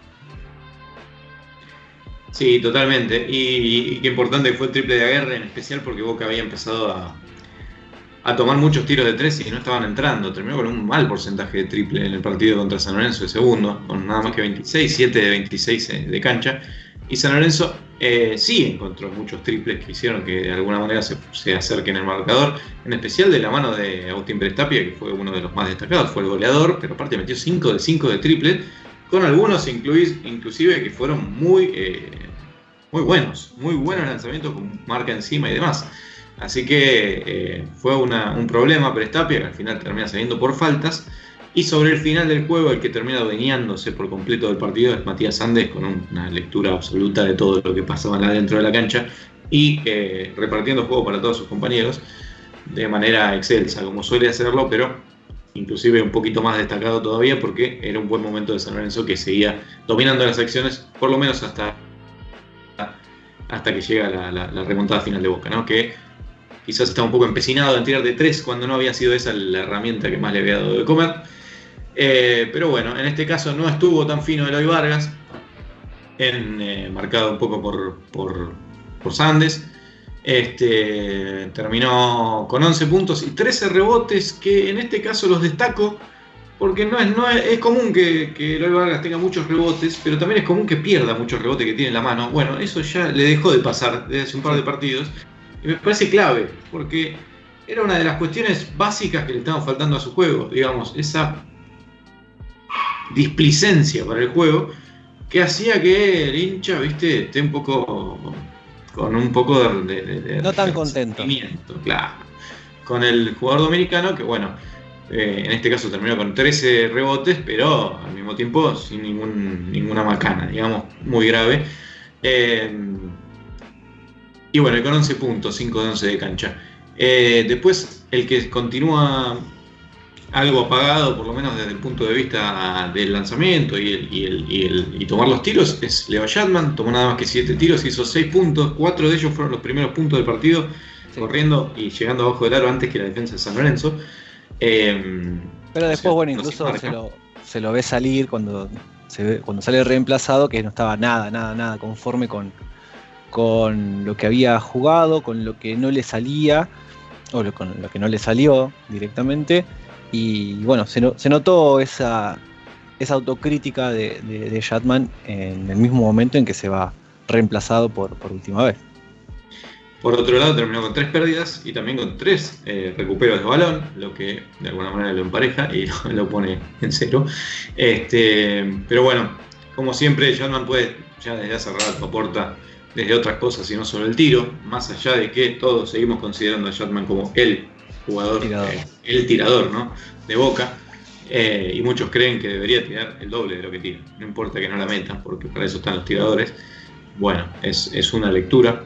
Speaker 1: Sí, totalmente. Y, qué importante fue el triple de Aguerre, en especial porque Boca había empezado a, tomar muchos tiros de tres y no estaban entrando. Terminó con un mal porcentaje de triple en el partido contra San Lorenzo de segundo, con nada más que 26, 7 de 26 de cancha. Y San Lorenzo eh, sí encontró muchos triples que hicieron que de alguna manera se, se, acerquen al marcador, en especial de la mano de Agustín Prestapia, que fue uno de los más destacados, fue el goleador, pero aparte metió 5 de 5 de triple, con algunos inclusive que fueron muy, eh, muy buenos, muy buenos lanzamientos con marca encima y demás. Así que eh, fue una, un problema Prestapia, que al final termina saliendo por faltas. Y sobre el final del juego, el que termina adueñándose por completo del partido es Matías Andes, con una lectura absoluta de todo lo que pasaba adentro de la cancha y eh, repartiendo juego para todos sus compañeros de manera excelsa, como suele hacerlo, pero inclusive un poquito más destacado todavía porque era un buen momento de San Lorenzo que seguía dominando las acciones, por lo menos hasta, hasta que llega la, la, remontada final de Boca, ¿no? que quizás estaba un poco empecinado en tirar de tres cuando no había sido esa la herramienta que más le había dado de comer. Eh, pero bueno, en este caso no estuvo tan fino Eloy Vargas, en, eh, marcado un poco por, por, por Sandes. Este, terminó con 11 puntos y 13 rebotes, que en este caso los destaco porque no es, no es, común que, que Eloy Vargas tenga muchos rebotes, pero también es común que pierda muchos rebotes que tiene en la mano. Bueno, eso ya le dejó de pasar desde hace un par de partidos y me parece clave, porque era una de las cuestiones básicas que le estaban faltando a su juego, digamos, esa displicencia para el juego que hacía que el hincha, viste, esté un poco con un poco de, de, de
Speaker 2: no tan contento,
Speaker 1: claro, con el jugador dominicano que bueno, eh, en este caso terminó con 13 rebotes, pero al mismo tiempo sin ningún, ninguna macana, digamos, muy grave. Eh, y bueno, con 11 puntos, 5 de 11 de cancha. Eh, después, el que continúa algo apagado, por lo menos desde el punto de vista del lanzamiento y, el, y, el, y, el, y tomar los tiros, es Leo Shatman. Tomó nada más que 7 tiros, hizo 6 puntos. 4 de ellos fueron los primeros puntos del partido, sí. corriendo y llegando abajo del aro antes que la defensa de San Lorenzo.
Speaker 2: Eh, Pero después, o sea, bueno, incluso se, se, lo, se lo, ve salir cuando, se ve, cuando sale reemplazado, que no estaba nada, nada, nada conforme con, con lo que había jugado, con lo que no le salía, o lo, con lo que no le salió directamente. Y bueno, se, no, se notó esa, esa autocrítica de, de, de, Shatman en el mismo momento en que se va reemplazado por, por última vez.
Speaker 1: Por otro lado, terminó con tres pérdidas y también con tres eh, recuperos de balón, lo que de alguna manera lo empareja y <laughs> lo, lo pone en cero. Este, pero bueno, como siempre, Shatman puede ya desde hace rato aporta desde otras cosas y no solo el tiro, más allá de que todos seguimos considerando a Shatman como el jugador, tirador. Eh, el tirador ¿no? de Boca, eh, y muchos creen que debería tirar el doble de lo que tira, no importa que no la metan, porque para eso están los tiradores. Bueno, es, es una lectura.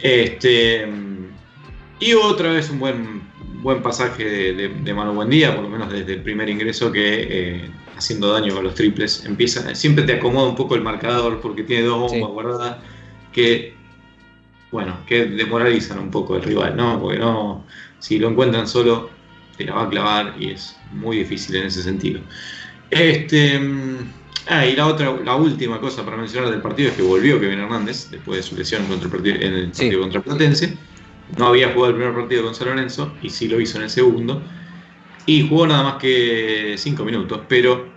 Speaker 1: Este, y otra vez un buen, buen pasaje de, de, de Manu Buendía, por lo menos desde el primer ingreso, que eh, haciendo daño con los triples, empieza, siempre te acomoda un poco el marcador porque tiene dos bombas sí. guardadas que, bueno, que desmoralizan un poco al rival, ¿no? Porque no, si lo encuentran solo, te la va a clavar y es muy difícil en ese sentido. Este, ah, y la otra, la última cosa para mencionar del partido es que volvió Kevin Hernández después de su lesión contra el partido, en el partido sí. contra Platense. No había jugado el primer partido con San Lorenzo y sí lo hizo en el segundo. Y jugó nada más que 5 minutos, pero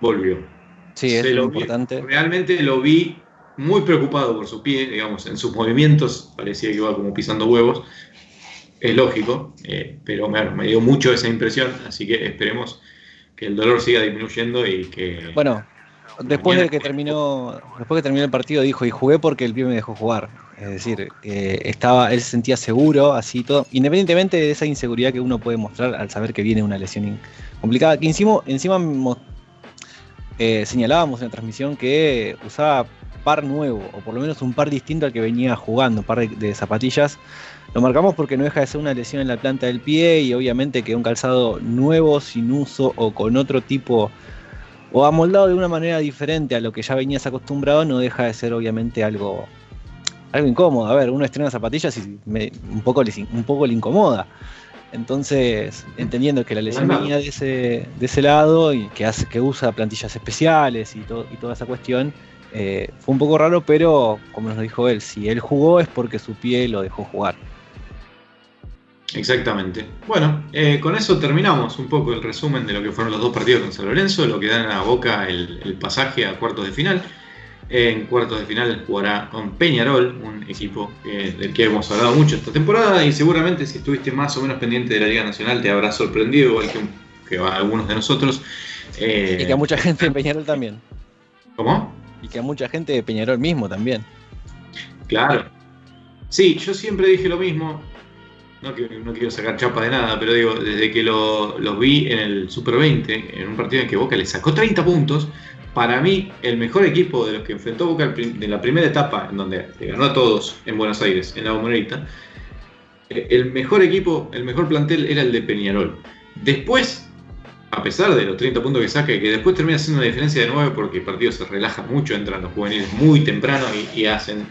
Speaker 1: volvió.
Speaker 2: Sí, es lo importante.
Speaker 1: Vi, realmente lo vi muy preocupado por su pie, digamos, en sus movimientos parecía que iba como pisando huevos. Es lógico, eh, pero me dio mucho esa impresión, así que esperemos que el dolor siga disminuyendo y que...
Speaker 2: Bueno, después de que terminó, después que terminó el partido dijo, y jugué porque el pie me dejó jugar. Es decir, estaba, él se sentía seguro, así todo, independientemente de esa inseguridad que uno puede mostrar al saber que viene una lesión complicada, que encima, encima eh, señalábamos en la transmisión que usaba par nuevo, o por lo menos un par distinto al que venía jugando, un par de, zapatillas. Lo marcamos porque no deja de ser una lesión en la planta del pie y obviamente que un calzado nuevo, sin uso o con otro tipo, o amoldado de una manera diferente a lo que ya venías acostumbrado, no deja de ser obviamente algo, algo incómodo. A ver, uno estrena zapatillas y un, poco, un poco le incomoda. Entonces, entendiendo que la lesión venía de ese, de ese lado y que, hace, que usa plantillas especiales y, y toda esa cuestión, eh, fue un poco raro, pero como nos dijo él, si él jugó es porque su pie lo dejó jugar.
Speaker 1: Exactamente. Bueno, eh, con eso terminamos un poco el resumen de lo que fueron los dos partidos con San Lorenzo, lo que dan a Boca el, pasaje a cuartos de final. En cuartos de final jugará con Peñarol, un equipo del que hemos hablado mucho esta temporada y seguramente si estuviste más o menos pendiente de la Liga Nacional te habrá sorprendido, igual que, a algunos de nosotros.
Speaker 2: Eh, y que a mucha gente en <laughs> Peñarol también.
Speaker 1: ¿Cómo?
Speaker 2: Y que a mucha gente de Peñarol mismo también.
Speaker 1: Claro. Sí, yo siempre dije lo mismo. No, quiero sacar chapa de nada, pero digo, desde que los vi en el Super 20, en un partido en que Boca le sacó 30 puntos, para mí el mejor equipo de los que enfrentó Boca en la primera etapa, en donde le ganó a todos en Buenos Aires, en la Bombonera, eh, el mejor equipo, el mejor plantel era el de Peñarol. Después a pesar de los 30 puntos que saca, que después termina siendo una diferencia de 9 porque el partido se relaja mucho, entran los juveniles muy temprano y, hacen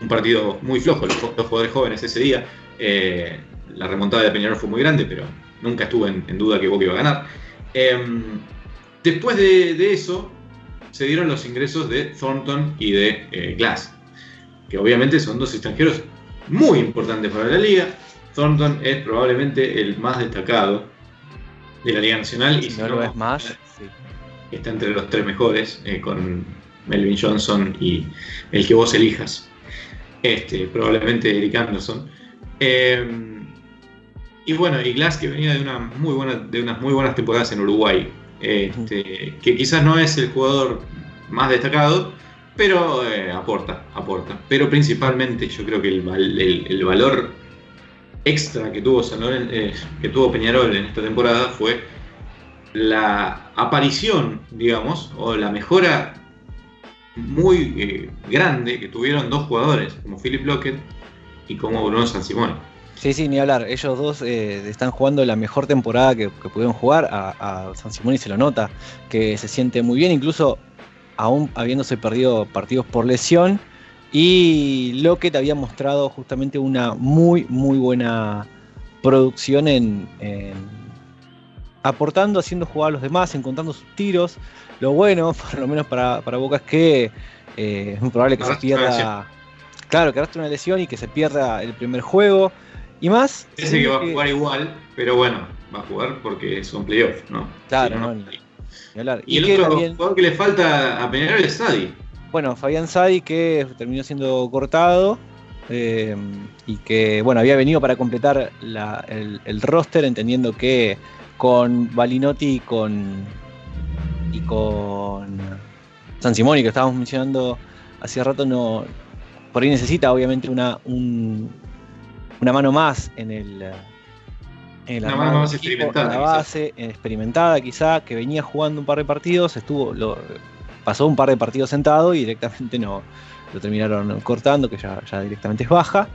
Speaker 1: un partido muy flojo los, jugadores jóvenes ese día. Eh, la remontada de Peñarol fue muy grande, pero nunca estuvo en, duda que Boca iba a ganar. Em, después de, eso, se dieron los ingresos de Thornton y de eh, Glass, que obviamente son dos extranjeros muy importantes para la liga. Thornton es probablemente el más destacado de la Liga Nacional.
Speaker 2: y si no, lo es más,
Speaker 1: está entre los tres mejores, eh, con Melvin Johnson y el que vos elijas. Este, probablemente Eric Anderson. Em, y bueno, y Glass que venía de, una muy buena, de unas muy buenas temporadas en Uruguay. Este, que quizás no es el jugador más destacado, pero eh, aporta, aporta. Pero principalmente yo creo que el, el valor extra que tuvo, eh, que tuvo Peñarol en esta temporada fue la aparición, digamos, o la mejora muy eh, grande que tuvieron dos jugadores, como Philip Lockett y como Bruno San Simón.
Speaker 2: Sí, sí, ni hablar. Ellos dos eh, están jugando la mejor temporada que, pudieron jugar. A, San Simón y se lo nota, que se siente muy bien, incluso aún habiéndose perdido partidos por lesión. Y Lockett había mostrado justamente una muy, muy buena producción en, aportando, haciendo jugar a los demás, encontrando sus tiros. Lo bueno, <laughs> por lo menos para, Boca, es que eh, es muy probable que se pierda. Claro, que arrastre una lesión y que se pierda el primer juego. Y más.
Speaker 1: Ese que va a jugar igual, pero bueno, va a jugar porque son playoffs, ¿no?
Speaker 2: Claro, no,
Speaker 1: Y, el otro jugador que le falta a Peñarol es Sadi.
Speaker 2: Bueno, Fabián Sadi que terminó siendo cortado eh, y que bueno había venido para completar el, roster, entendiendo que con Balinotti y con y con San Simoni que estábamos mencionando hace rato no por ahí necesita obviamente una una mano más en el
Speaker 1: en la, mano más experimentada,
Speaker 2: la base experimentada quizá que venía jugando un par de partidos estuvo lo, pasó un par de partidos sentado y directamente no lo terminaron cortando, que ya, directamente es baja.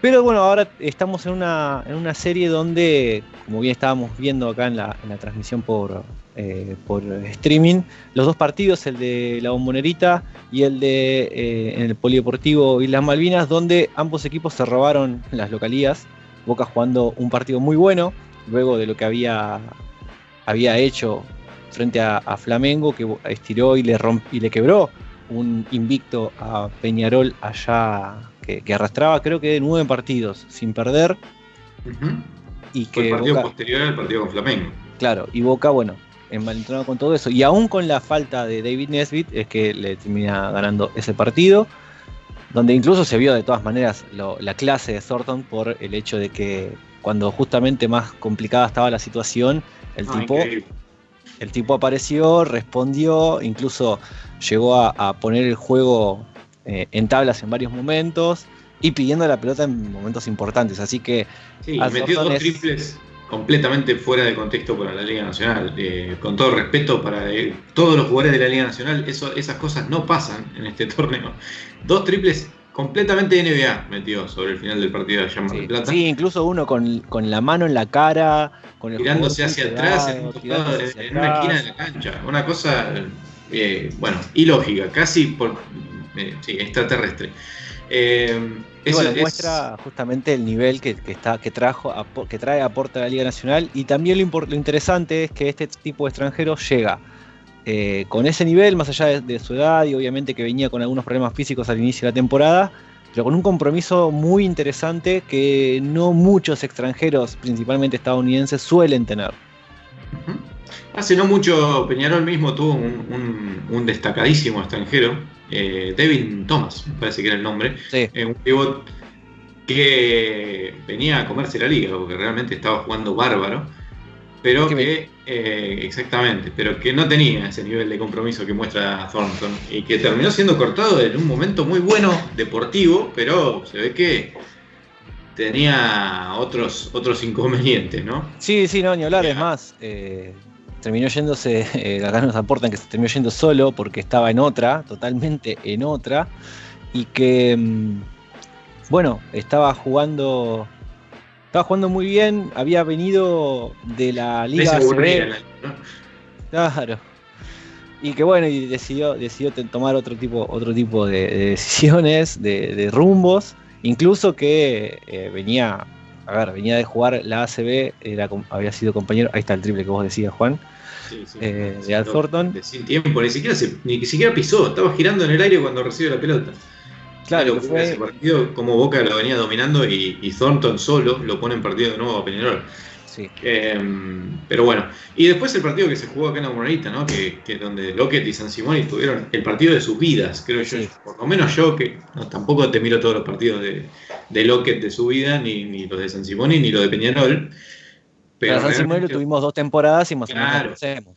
Speaker 2: Pero bueno, ahora estamos en una, en una serie donde, como bien estábamos viendo acá en la, transmisión por, eh, por streaming, los dos partidos, el de la Bombonerita y el de eh, en el Polideportivo Islas Malvinas, donde ambos equipos se robaron las localías. Boca jugando un partido muy bueno, luego de lo que había, había hecho frente a, Flamengo, que estiró y le, y le quebró un invicto a Peñarol allá, que, arrastraba creo que nueve partidos sin perder.
Speaker 1: Y que el partido posterior al partido con Flamengo.
Speaker 2: Claro, y Boca, bueno, envalentonado con todo eso. Y aún con la falta de David Nesbitt es que le termina ganando ese partido. Donde incluso se vio de todas maneras la clase de Thornton por el hecho de que cuando justamente más complicada estaba la situación, el
Speaker 1: Ah,
Speaker 2: tipo
Speaker 1: increíble.
Speaker 2: El tipo apareció, respondió, incluso llegó a, a poner el juego eh, en tablas en varios momentos y pidiendo la pelota en momentos importantes. Así que
Speaker 1: Sí, metió dos
Speaker 2: es-
Speaker 1: triples completamente fuera de contexto para la Liga Nacional. Eh, con todo respeto para eh, todos los jugadores de la Liga Nacional, eso, esas cosas no pasan en este <laughs> torneo. Dos triples completamente NBA metió sobre el final del partido de Mar del
Speaker 2: sí,
Speaker 1: Plata.
Speaker 2: sí, incluso uno con, con la mano en la cara, con el
Speaker 1: tirándose hacia atrás en, un costado, en- una esquina de la cancha. Una cosa, eh, bueno, ilógica, casi por, eh, sí, extraterrestre. Eh, eso
Speaker 2: bueno,
Speaker 1: es-
Speaker 2: muestra justamente el nivel que, que está, que trajo, que trae aporte a la Liga Nacional. Y también lo, lo interesante es que este tipo de extranjero llega eh, con ese nivel, más allá de, de su edad, y obviamente que venía con algunos problemas físicos al inicio de la temporada, pero con un compromiso muy interesante que no muchos extranjeros, principalmente estadounidenses, suelen tener.
Speaker 1: Hace no mucho Peñarol mismo tuvo un, un- un destacadísimo extranjero, eh, Devin Thomas, me parece que era el nombre,
Speaker 2: Sí,
Speaker 1: eh, un pivot que venía a comerse la liga, porque realmente estaba jugando bárbaro, pero
Speaker 2: Que
Speaker 1: que, eh, exactamente, pero que no tenía ese nivel de compromiso que muestra Thornton y que terminó siendo cortado en un momento muy bueno deportivo, pero se ve que tenía otros, otros inconvenientes, ¿no?
Speaker 2: sí, sí, no, ni hablar, es más. eh, terminó yéndose, eh, acá nos aportan que se terminó yendo solo porque estaba en otra, totalmente en otra, y que, mm, bueno, estaba jugando, estaba jugando muy bien, había venido de la
Speaker 1: De
Speaker 2: Liga
Speaker 1: aburrida,
Speaker 2: ACB,
Speaker 1: ¿no?
Speaker 2: claro, y que bueno, y decidió, decidió tomar otro tipo, otro tipo de, de decisiones, de, de rumbos, incluso que eh, venía, a ver, venía de jugar la ACB, era, había sido compañero, ahí está el triple que vos decías, Juan,
Speaker 1: Sí, sí.
Speaker 2: eh, de Al Thornton.
Speaker 1: de sin tiempo, ni siquiera, se- ni siquiera pisó, estaba girando en el aire cuando recibe la pelota.
Speaker 2: Claro,
Speaker 1: locura ese
Speaker 2: fue,
Speaker 1: partido, como Boca lo venía dominando y, y Thornton solo lo pone en partido de nuevo a Peñarol.
Speaker 2: sí,
Speaker 1: Eh, pero bueno, y después el partido que se jugó acá en la Monarita, ¿no? Que, que donde Lockett y San Simón tuvieron el partido de sus vidas, creo yo.
Speaker 2: Sí.
Speaker 1: Por lo menos yo, que no, tampoco te miro todos los partidos de, de Lockett de su vida, ni, ni los de San Simón, ni los de Peñarol. Pero
Speaker 2: Para San Simón lo tuvimos dos temporadas y más o menos
Speaker 1: Claro.
Speaker 2: lo conocemos.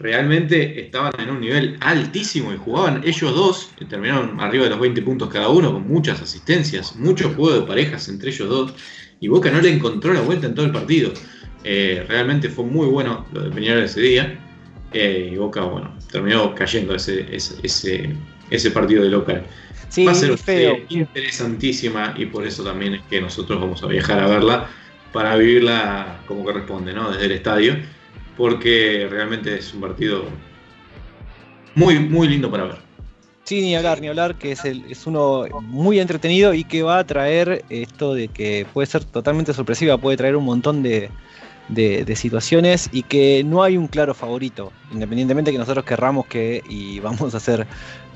Speaker 1: Realmente estaban en un nivel altísimo y jugaban ellos dos, que terminaron arriba de los 20 puntos cada uno, con muchas asistencias, muchos juegos de parejas entre ellos dos, y Boca no le encontró la vuelta en todo el partido. Eh, realmente fue muy bueno lo de Peñarol ese día, eh, y Boca, bueno, terminó cayendo ese, ese, ese, ese partido de local.
Speaker 2: Sí,
Speaker 1: Va a ser
Speaker 2: feo.
Speaker 1: interesantísima y por eso también es que nosotros vamos a viajar a verla para vivirla como corresponde, ¿no? Desde el estadio, porque realmente es un partido muy, muy lindo para ver.
Speaker 2: Sí, ni hablar, ni hablar, que es, el, es uno muy entretenido y que va a traer esto de que puede ser totalmente sorpresiva, puede traer un montón de, de- situaciones y que no hay un claro favorito, independientemente que nosotros querramos que, y vamos a hacer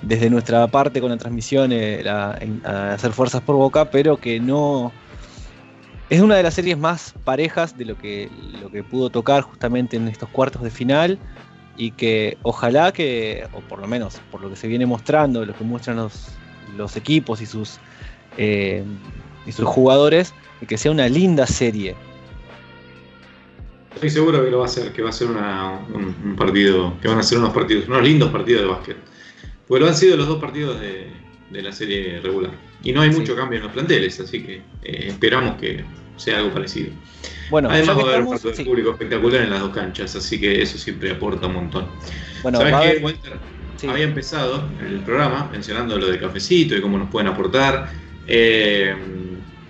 Speaker 2: desde nuestra parte con la transmisión, eh, a hacer fuerzas por boca, pero que no... Es una de las series más parejas de lo que, lo que pudo tocar justamente en estos cuartos de final y que ojalá que, o por lo menos por lo que se viene mostrando, lo que muestran los, los equipos y sus, eh, y sus jugadores, que sea una linda serie.
Speaker 1: Estoy seguro que lo va a ser, que va a ser un, un partido, que van a ser unos partidos, unos lindos partidos de básquet. Porque lo han sido los dos partidos de, de la serie regular. Y no hay
Speaker 2: Sí.
Speaker 1: mucho cambio en los planteles, así que eh, esperamos que sea algo parecido.
Speaker 2: Bueno,
Speaker 1: Además va a haber factor
Speaker 2: sí,
Speaker 1: público espectacular en las dos canchas, así que eso siempre aporta un montón.
Speaker 2: bueno,
Speaker 1: ¿Sabes qué,
Speaker 2: haber-
Speaker 1: Walter?
Speaker 2: sí.
Speaker 1: Había empezado el programa mencionando lo de cafecito y cómo nos pueden aportar. Eh,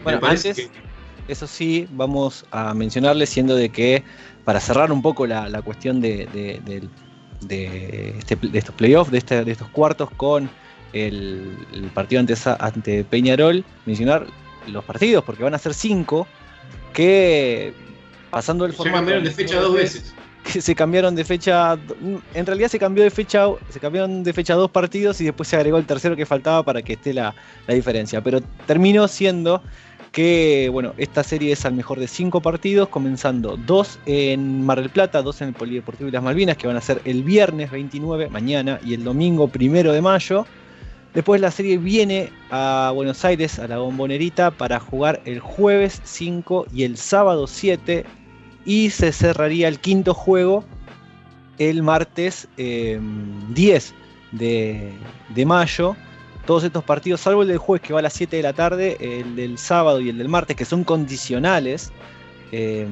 Speaker 2: Bueno, antes-
Speaker 1: que
Speaker 2: Eso sí, vamos a mencionarle, siendo de que para cerrar un poco la, la cuestión de, de- de este- de estos playoffs, de, este- de estos cuartos con el, el partido ante, ante Peñarol, mencionar los partidos, porque van a ser cinco, que pasando el
Speaker 1: ya
Speaker 2: formato...
Speaker 1: cambiaron de fecha dos veces. <laughs>
Speaker 2: que se cambiaron de fecha. En realidad se cambió de fecha. Se cambiaron de fecha dos partidos y después se agregó el tercero que faltaba para que esté la, la diferencia. Pero terminó siendo que bueno, esta serie es al mejor de cinco partidos, comenzando dos en Mar del Plata, dos en el Polideportivo y las Malvinas, que van a ser el viernes 29, mañana, y el domingo primero de mayo. Después la serie viene a Buenos Aires, a la bombonerita, para jugar el jueves 5 y el sábado 7. Y se cerraría el quinto juego el martes 10 eh, de, de mayo todos estos partidos, salvo el del jueves que va a las 7 de la tarde, el del sábado y el del martes, que son condicionales, eh,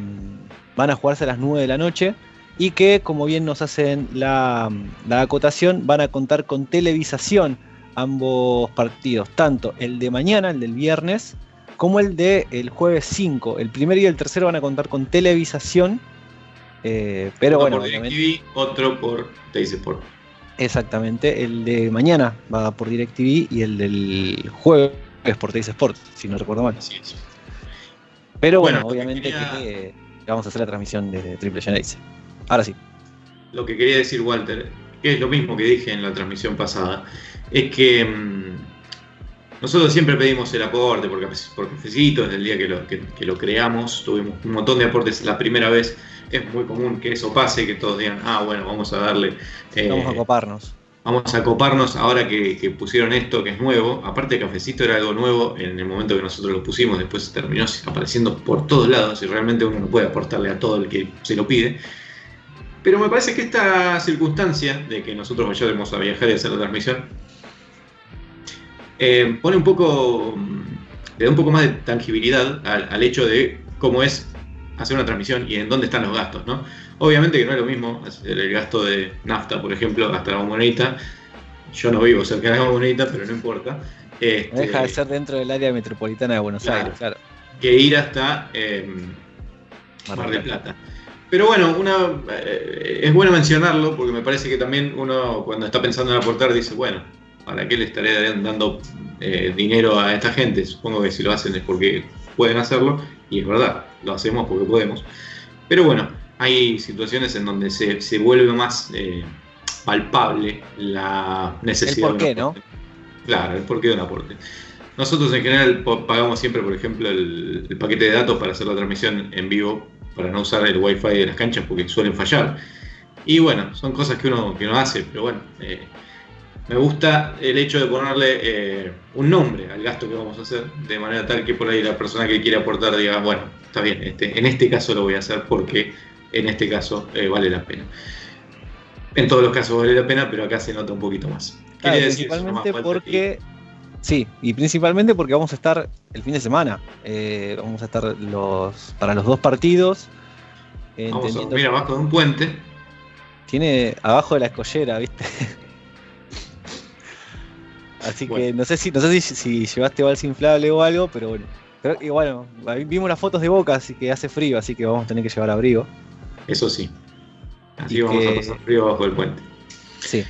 Speaker 2: van a jugarse a las 9 de la noche y que, como bien nos hacen la, acotación, van a contar con televisación ambos partidos, tanto el de mañana, el del viernes, como el de el jueves 5. El primero y el tercero van a contar con televisación, eh, pero bueno,
Speaker 1: por otro por Sport.
Speaker 2: Exactamente, el de mañana va por DirecTV y el del jueves por Sport, si no recuerdo mal. Pero bueno, obviamente que, vamos a hacer la transmisión de Triple Genesis. Ahora sí.
Speaker 1: Lo que quería decir Walter, que es lo mismo que dije en la transmisión pasada, es que mm, nosotros siempre pedimos el aporte porque por cafecito, desde el día que lo, que lo creamos, tuvimos un montón de aportes la primera vez es muy común que eso pase, que todos digan, ah, bueno, vamos a darle...
Speaker 2: Eh, vamos a coparnos.
Speaker 1: Vamos a coparnos ahora que, pusieron esto que es nuevo. Aparte, Cafecito era algo nuevo en el momento que nosotros lo pusimos, después terminó apareciendo por todos lados y realmente uno no puede aportarle a todo el que se lo pide. Pero me parece que esta circunstancia de que nosotros vayamos a viajar y hacer la transmisión eh, pone un poco, le da un poco más de tangibilidad al, al hecho de cómo es hacer una transmisión y en dónde están los gastos, ¿no? Obviamente que no es lo mismo el gasto de nafta, por ejemplo, hasta la bomboneta. Yo no vivo cerca de la bomboneta, pero no importa.
Speaker 2: Este, deja de ser dentro del área metropolitana de Buenos Aires, claro.
Speaker 1: Que ir hasta em, Mar, del Plata. Pero bueno, una, eh, es bueno mencionarlo porque me parece que también uno cuando está pensando en aportar dice, bueno, ¿para qué le estaré dando eh, dinero a esta gente? Supongo que si lo hacen es porque pueden hacerlo y es verdad, lo hacemos porque podemos. Pero bueno, hay situaciones en donde se, vuelve más eh, palpable la necesidad.
Speaker 2: ¿El por qué, no?
Speaker 1: Claro, el porqué de un aporte. Nosotros en general pagamos siempre, por ejemplo, el, paquete de datos para hacer la transmisión en vivo, para no usar el wifi de las canchas porque suelen fallar. Y bueno, son cosas que uno, que uno hace, pero bueno, eh, me gusta el hecho de ponerle eh, un nombre al gasto que vamos a hacer, de manera tal que por ahí la persona que quiere aportar diga, bueno, está bien, este, en este caso lo voy a hacer porque en este caso eh, vale la pena. En todos los casos vale la pena, pero acá se nota un poquito más.
Speaker 2: principalmente porque... Sí, y principalmente porque vamos a estar el fin de semana. Eh, vamos a estar los para los dos partidos.
Speaker 1: Vamos a dormir abajo de un puente.
Speaker 2: Tiene abajo de la escollera, ¿viste? <laughs> Así que no sé si no sé si, llevaste balsa inflable o algo, pero bueno. y bueno, vimos las fotos de Boca, así que hace frío, así que vamos a tener que llevar abrigo.
Speaker 1: Eso sí. Así vamos a pasar frío bajo el puente.
Speaker 2: Sí.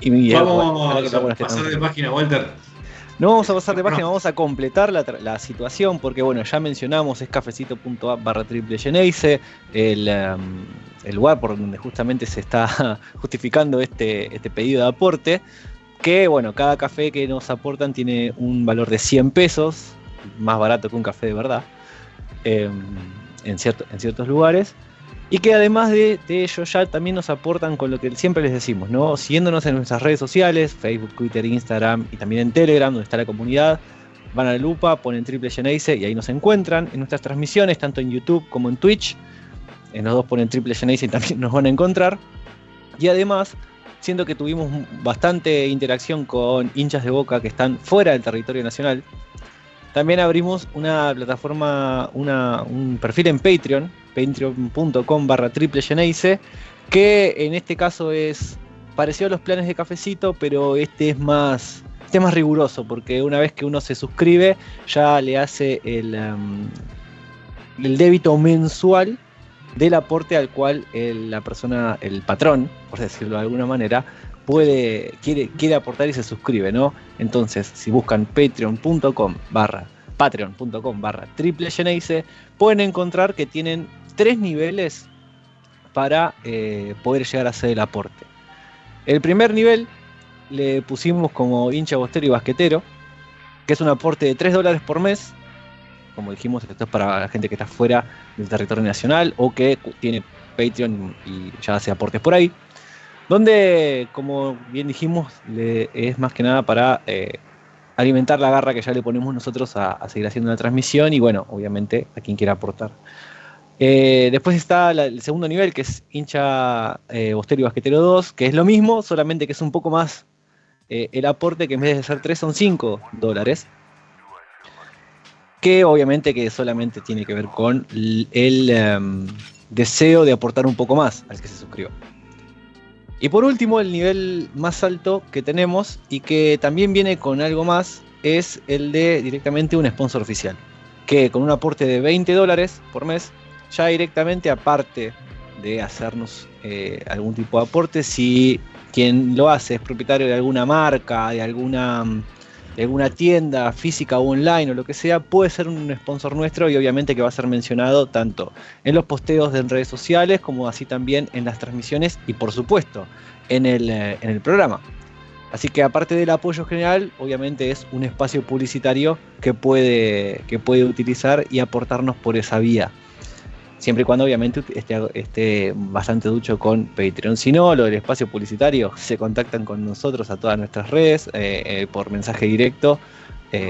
Speaker 1: Y vamos a pasar de página, Walter.
Speaker 2: No vamos a pasar de página, vamos a completar la, situación porque, bueno, ya mencionamos, es cafecito.app barra triple el, um, el lugar por donde justamente se está <laughs> justificando este, este pedido de aporte que bueno, cada café que nos aportan tiene un valor de 100 pesos, más barato que un café de verdad, em, en, cierto, en ciertos lugares. Y que además de, ello ya también nos aportan con lo que siempre les decimos, ¿no? Siguiéndonos en nuestras redes sociales, Facebook, Twitter, Instagram y también en Telegram, donde está la comunidad. Van a la lupa, ponen Triple Geneise y ahí nos encuentran. En nuestras transmisiones, tanto en YouTube como en Twitch. En los dos ponen Triple Geneise y también <laughs> nos van a encontrar. Y además siento que tuvimos bastante interacción con hinchas de boca que están fuera del territorio nacional. También abrimos una plataforma, un perfil en Patreon, patreon.com barra triple que en este caso es parecido a los planes de cafecito, pero este es más, este más riguroso, porque una vez que uno se suscribe, ya le hace el, el débito mensual del aporte al cual la persona, el patrón, por decirlo de alguna manera, puede, quiere, quiere aportar y se suscribe, ¿no? Entonces, si buscan patreon.com barra patreon.com barra triple pueden encontrar que tienen tres niveles para eh, poder llegar a hacer el aporte. El primer nivel le pusimos como hincha bostero y basquetero, que es un aporte de 3 dólares por mes, como dijimos, esto es para la gente que está fuera del territorio nacional o que tiene Patreon y ya hace aportes por ahí. Donde, como bien dijimos, es más que nada para eh, alimentar la garra que ya le ponemos nosotros a, seguir haciendo la transmisión y bueno, obviamente a quien quiera aportar. Eh, después está el segundo nivel que es hincha eh, Bosterio Basquetero 2, que es lo mismo, solamente que es un poco más eh, el aporte que en vez de ser 3 son 5 dólares. Que obviamente que solamente tiene que ver con el em, deseo de aportar un poco más al que se suscribió. Y por último, el nivel más alto que tenemos y que también viene con algo más es el de directamente un sponsor oficial. Que con un aporte de 20 dólares por mes, ya directamente aparte de hacernos eh, algún tipo de aporte, si quien lo hace es propietario de alguna marca, de alguna, de alguna tienda física o online o lo que sea, puede ser un sponsor nuestro y obviamente que va a ser mencionado tanto en los posteos de redes sociales como así también en las transmisiones y por supuesto en el, eh, en el programa. Así que aparte del apoyo general, obviamente es un espacio publicitario que puede, que puede utilizar y aportarnos por esa vía siempre y cuando obviamente esté, bastante ducho con Patreon. Si no, lo del espacio publicitario, se contactan con nosotros a todas nuestras redes eh, eh, por mensaje directo. Eh,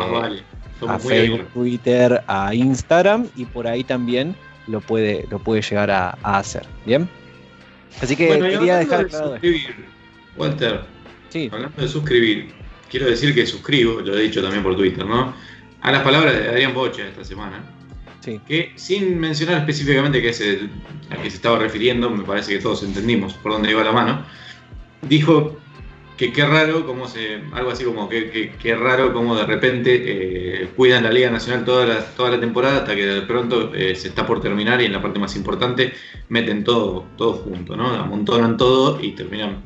Speaker 2: a Facebook, Twitter, a Instagram y por ahí también lo puede, lo puede llegar a, hacer. ¿Bien? Así que quería dejar
Speaker 1: de suscribir, Walter. Sí. Hablando de suscribir, quiero decir que suscribo, lo he dicho también por Twitter, ¿no? A las palabras de Adrián Bocha esta semana que sin mencionar específicamente que es el, que se estaba refiriendo, me parece que todos entendimos por dónde iba la mano, dijo que qué raro, como se, algo así como que qué raro como de repente eh, cuidan la Liga Nacional toda la, toda la temporada hasta que de pronto eh, se está por terminar y en la parte más importante meten todo, todo junto, ¿no? Amontonan todo y terminan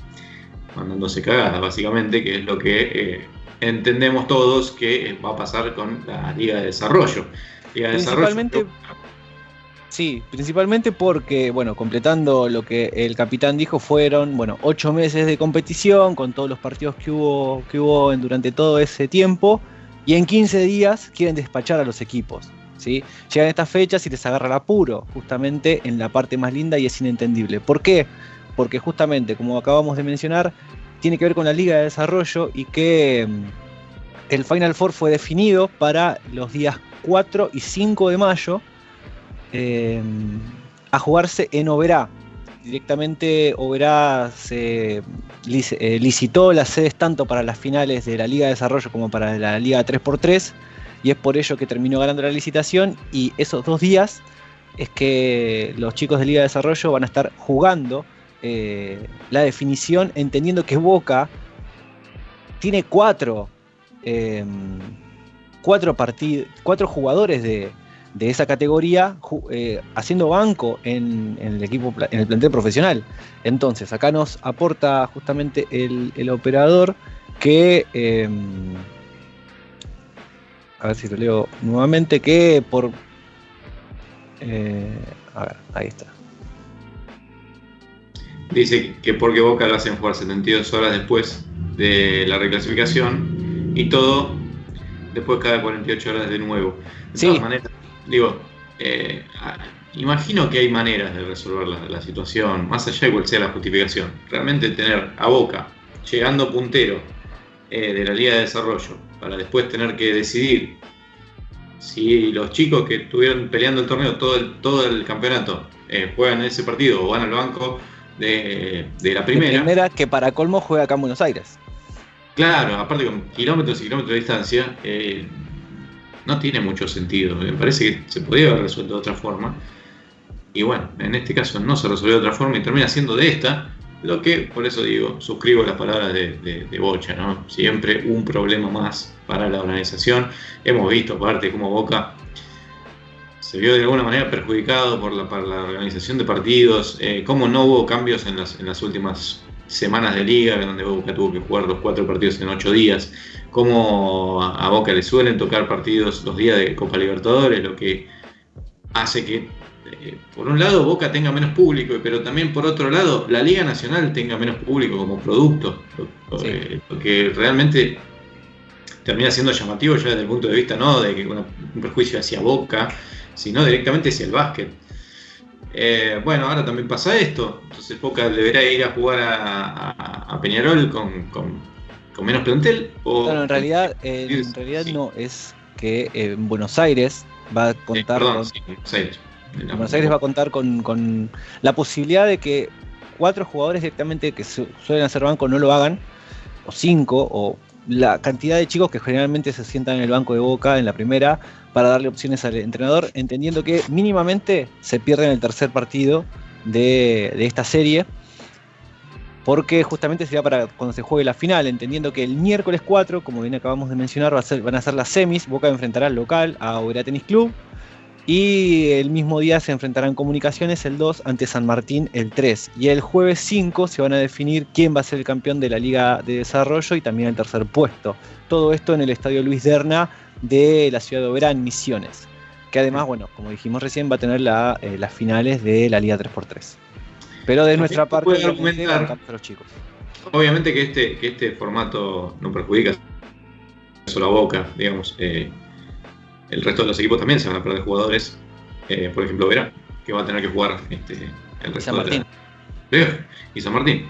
Speaker 1: mandándose cagadas, básicamente, que es lo que eh, entendemos todos que va a pasar con la Liga de Desarrollo
Speaker 2: principalmente, sí, principalmente porque, bueno, completando lo que el capitán dijo, fueron, bueno, ocho meses de competición con todos los partidos que hubo, que hubo durante todo ese tiempo y en 15 días quieren despachar a los equipos. ¿sí? Llegan estas fechas y les agarra el apuro, justamente en la parte más linda y es inentendible. ¿Por qué? Porque justamente, como acabamos de mencionar, tiene que ver con la Liga de Desarrollo y que mm, el Final Four fue definido para los días 4 y 5 de mayo eh, a jugarse en Oberá. Directamente Oberá se eh, licitó las sedes tanto para las finales de la Liga de Desarrollo como para la Liga 3x3 y es por ello que terminó ganando la licitación y esos dos días es que los chicos de Liga de Desarrollo van a estar jugando eh, la definición entendiendo que Boca tiene cuatro cuatro, cuatro jugadores de, esa categoría eh, haciendo banco en, el equipo en el plantel profesional. Entonces, acá nos aporta justamente el, operador que em, a ver si lo leo nuevamente, que por eh, a ver, ahí está.
Speaker 1: Dice que porque Boca lo hacen jugar 72 horas después de la reclasificación y todo después cada 48 horas de nuevo. De todas maneras, digo, eh, imagino que hay maneras de resolver la, situación, más allá de cuál sea la justificación. Realmente tener a Boca llegando puntero eh, de la Liga de Desarrollo para después tener que decidir si los chicos que estuvieron peleando el torneo todo el, todo el campeonato eh, juegan ese partido o van al banco de, la primera. La
Speaker 2: primera que para colmo juega acá en Buenos Aires.
Speaker 1: Claro, aparte con kilómetros y kilómetros de distancia, eh, no tiene mucho sentido. Me parece que se podría haber resuelto de otra forma. Y bueno, en este caso no se resolvió de otra forma y termina siendo de esta, lo que, por eso digo, suscribo las palabras de, Bocha, ¿no? Siempre un problema más para la organización. Hemos visto, aparte, cómo Boca se vio de alguna manera perjudicado por la, organización de partidos, eh, cómo no hubo cambios en las últimas semanas de liga, donde Boca tuvo que jugar los cuatro partidos en ocho días, como a Boca le suelen tocar partidos los días de Copa Libertadores, lo que hace que, eh, por un lado, Boca tenga menos público, pero también por otro lado, la Liga Nacional tenga menos público como producto, porque realmente termina siendo llamativo ya desde el punto de vista no de que un perjuicio hacia Boca, sino directamente hacia el básquet. Eh, bueno, ahora también pasa esto, entonces Boca deberá ir a jugar a, Peñarol con, menos plantel.
Speaker 2: O, en realidad, eh, <laughs> en realidad no, es que en Buenos Aires va a contar con, Buenos Aires. va a contar con, la posibilidad de que cuatro jugadores directamente que suelen hacer banco no lo hagan, o cinco, o la cantidad de chicos que generalmente se sientan en el banco de Boca en la primera para darle opciones al entrenador, entendiendo que mínimamente se pierde en el tercer partido de, esta serie, porque justamente sería para cuando se juegue la final, entendiendo que el miércoles 4, como bien acabamos de mencionar, van a ser las semis, Boca enfrentará al local a Oberá Tenis Club, y el mismo día se enfrentarán comunicaciones el 2 ante San Martín el 3. Y el jueves 5 se van a definir quién va a ser el campeón de la Liga de Desarrollo y también el tercer puesto. Todo esto en el Estadio Luis Derna de la ciudad de Oberá Misiones. Que además, bueno, como dijimos recién, va a tener eh, las finales de la Liga 3x3. Pero de nuestra parte,
Speaker 1: argumentar, los chicos. Obviamente que este, que este formato no perjudica solo a Boca, digamos. Eh, el resto de los equipos también se van a perder jugadores. Eh, por ejemplo, Verá, que va a tener que jugar este, el resto San Martín. De y San Martín.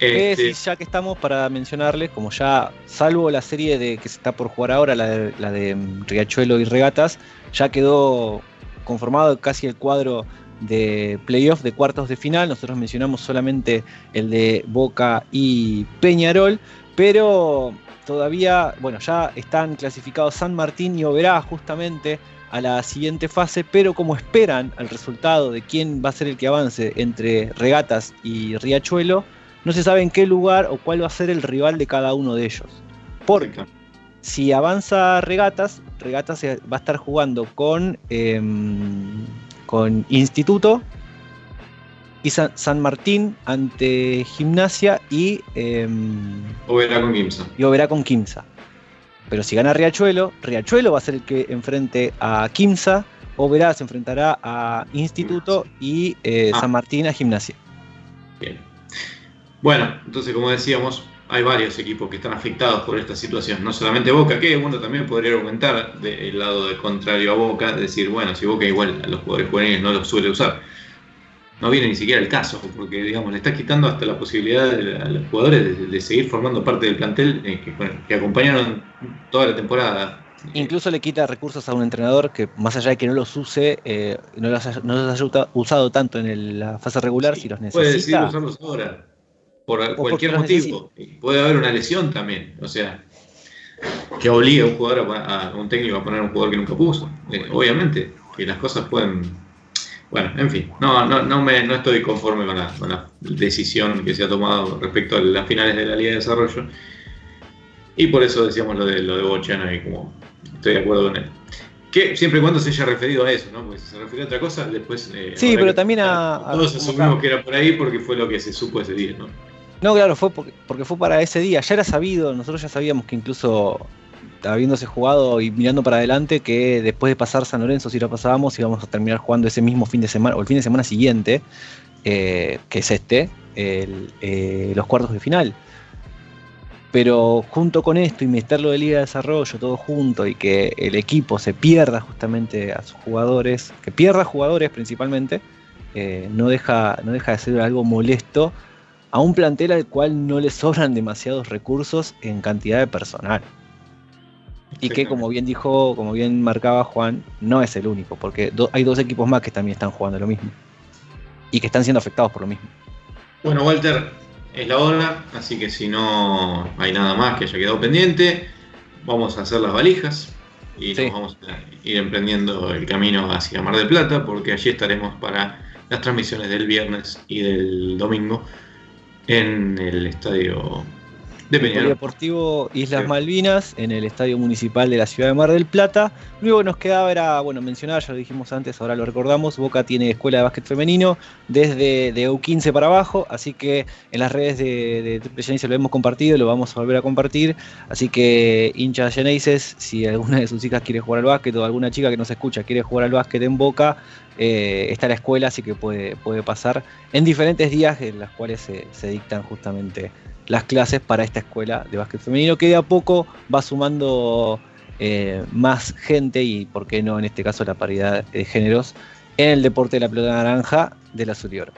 Speaker 2: Este... ya que estamos para mencionarles, como ya, salvo la serie de que se está por jugar ahora, la de, la de mm, Riachuelo y Regatas, ya quedó conformado casi el cuadro de playoff de cuartos de final. Nosotros mencionamos solamente el de Boca y Peñarol, pero todavía, bueno, ya están clasificados San Martín y Oberá justamente a la siguiente fase, pero como esperan al resultado de quién va a ser el que avance entre Regatas y Riachuelo, no se sabe en qué lugar o cuál va a ser el rival de cada uno de ellos. Porque si avanza Regatas, Regatas va a estar jugando con, em, con Instituto y San, Martín ante Gimnasia y. Eh,
Speaker 1: con Quimsa.
Speaker 2: Y Oberá con Quimsa. Pero si gana Riachuelo, Riachuelo va a ser el que enfrente a Quimsa, Oberá se enfrentará a Instituto y eh, ah. San Martín a Gimnasia.
Speaker 1: Bien. Bueno, entonces como decíamos, hay varios equipos que están afectados por esta situación. No solamente Boca, que uno también podría argumentar del lado del contrario a Boca, decir, bueno, si Boca igual a los jugadores juveniles no los suele usar no viene ni siquiera el caso, porque digamos, le estás quitando hasta la posibilidad a los jugadores de, seguir formando parte del plantel eh, que, acompañaron toda la temporada.
Speaker 2: Incluso le quita recursos a un entrenador que, más allá de que no los use, eh, no, los haya, usado tanto en la fase regular, si los necesita.
Speaker 1: Puede decidir usarlos ahora, por cualquier motivo. Puede haber una lesión también, o sea, que obliga a un jugador, a, un técnico a poner a un jugador que nunca puso. Eh, obviamente, que las cosas pueden bueno, en fin, no, no, no, me, no estoy conforme con la, decisión que se ha tomado respecto a las finales de la Liga de Desarrollo. Y por eso decíamos lo de, lo de Bochano y como estoy de acuerdo con él. Que siempre y cuando se haya referido a eso, ¿no? Porque si se refiere a otra cosa, después.
Speaker 2: Eh, sí, pero también a.
Speaker 1: Todos asumimos que era por ahí porque fue lo que se supo ese día, ¿no?
Speaker 2: No, claro, fue porque, porque fue para ese día. Ya era sabido, nosotros ya sabíamos que incluso habiéndose jugado y mirando para adelante que después de pasar San Lorenzo, si lo pasábamos, íbamos a terminar jugando ese mismo fin de semana, o el fin de semana siguiente, eh, que es este, eh, los cuartos de final. Pero junto con esto y meterlo de Liga de Desarrollo, todo junto, y que el equipo se pierda justamente a sus jugadores, que pierda jugadores principalmente, eh, no, deja, no deja de ser algo molesto a un plantel al cual no le sobran demasiados recursos en cantidad de personal. Y que como bien dijo, como bien marcaba Juan, no es el único, porque hay dos equipos más que también están jugando lo mismo. Y que están siendo afectados por lo mismo.
Speaker 1: Bueno, Walter, es la hora, así que si no hay nada más que haya quedado pendiente, vamos a hacer las valijas y nos vamos a ir emprendiendo el camino hacia Mar del Plata, porque allí estaremos para las transmisiones del viernes y del domingo en el estadio
Speaker 2: de Deportivo Islas Malvinas en el Estadio Municipal de la Ciudad de Mar del Plata. Luego nos quedaba era, bueno, mencionar, ya lo dijimos antes, ahora lo recordamos, Boca tiene escuela de básquet femenino desde de U15 para abajo, así que en las redes de, de lo hemos compartido, lo vamos a volver a compartir, así que hinchas Geneises, si alguna de sus hijas quiere jugar al básquet o alguna chica que nos escucha quiere jugar al básquet en Boca, eh, está la escuela, así que puede, puede pasar en diferentes días en los cuales se, se dictan justamente las clases para esta escuela de básquet femenino que de a poco va sumando eh, más gente y, por qué no, en este caso, la paridad de géneros en el deporte de la pelota naranja de la Suriora.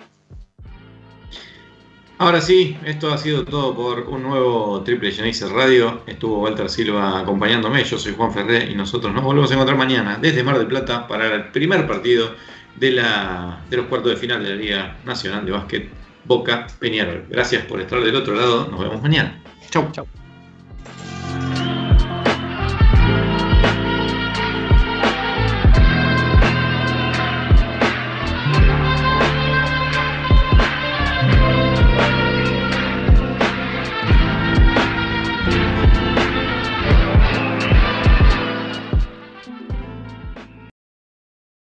Speaker 1: Ahora sí, esto ha sido todo por un nuevo Triple Genesis Radio. Estuvo Walter Silva acompañándome, yo soy Juan Ferré y nosotros nos volvemos a encontrar mañana desde Mar del Plata para el primer partido de, la, de los cuartos de final de la Liga Nacional de Básquet Boca Peñarol. Gracias por estar del otro lado, nos vemos mañana. Chau.
Speaker 2: Chau.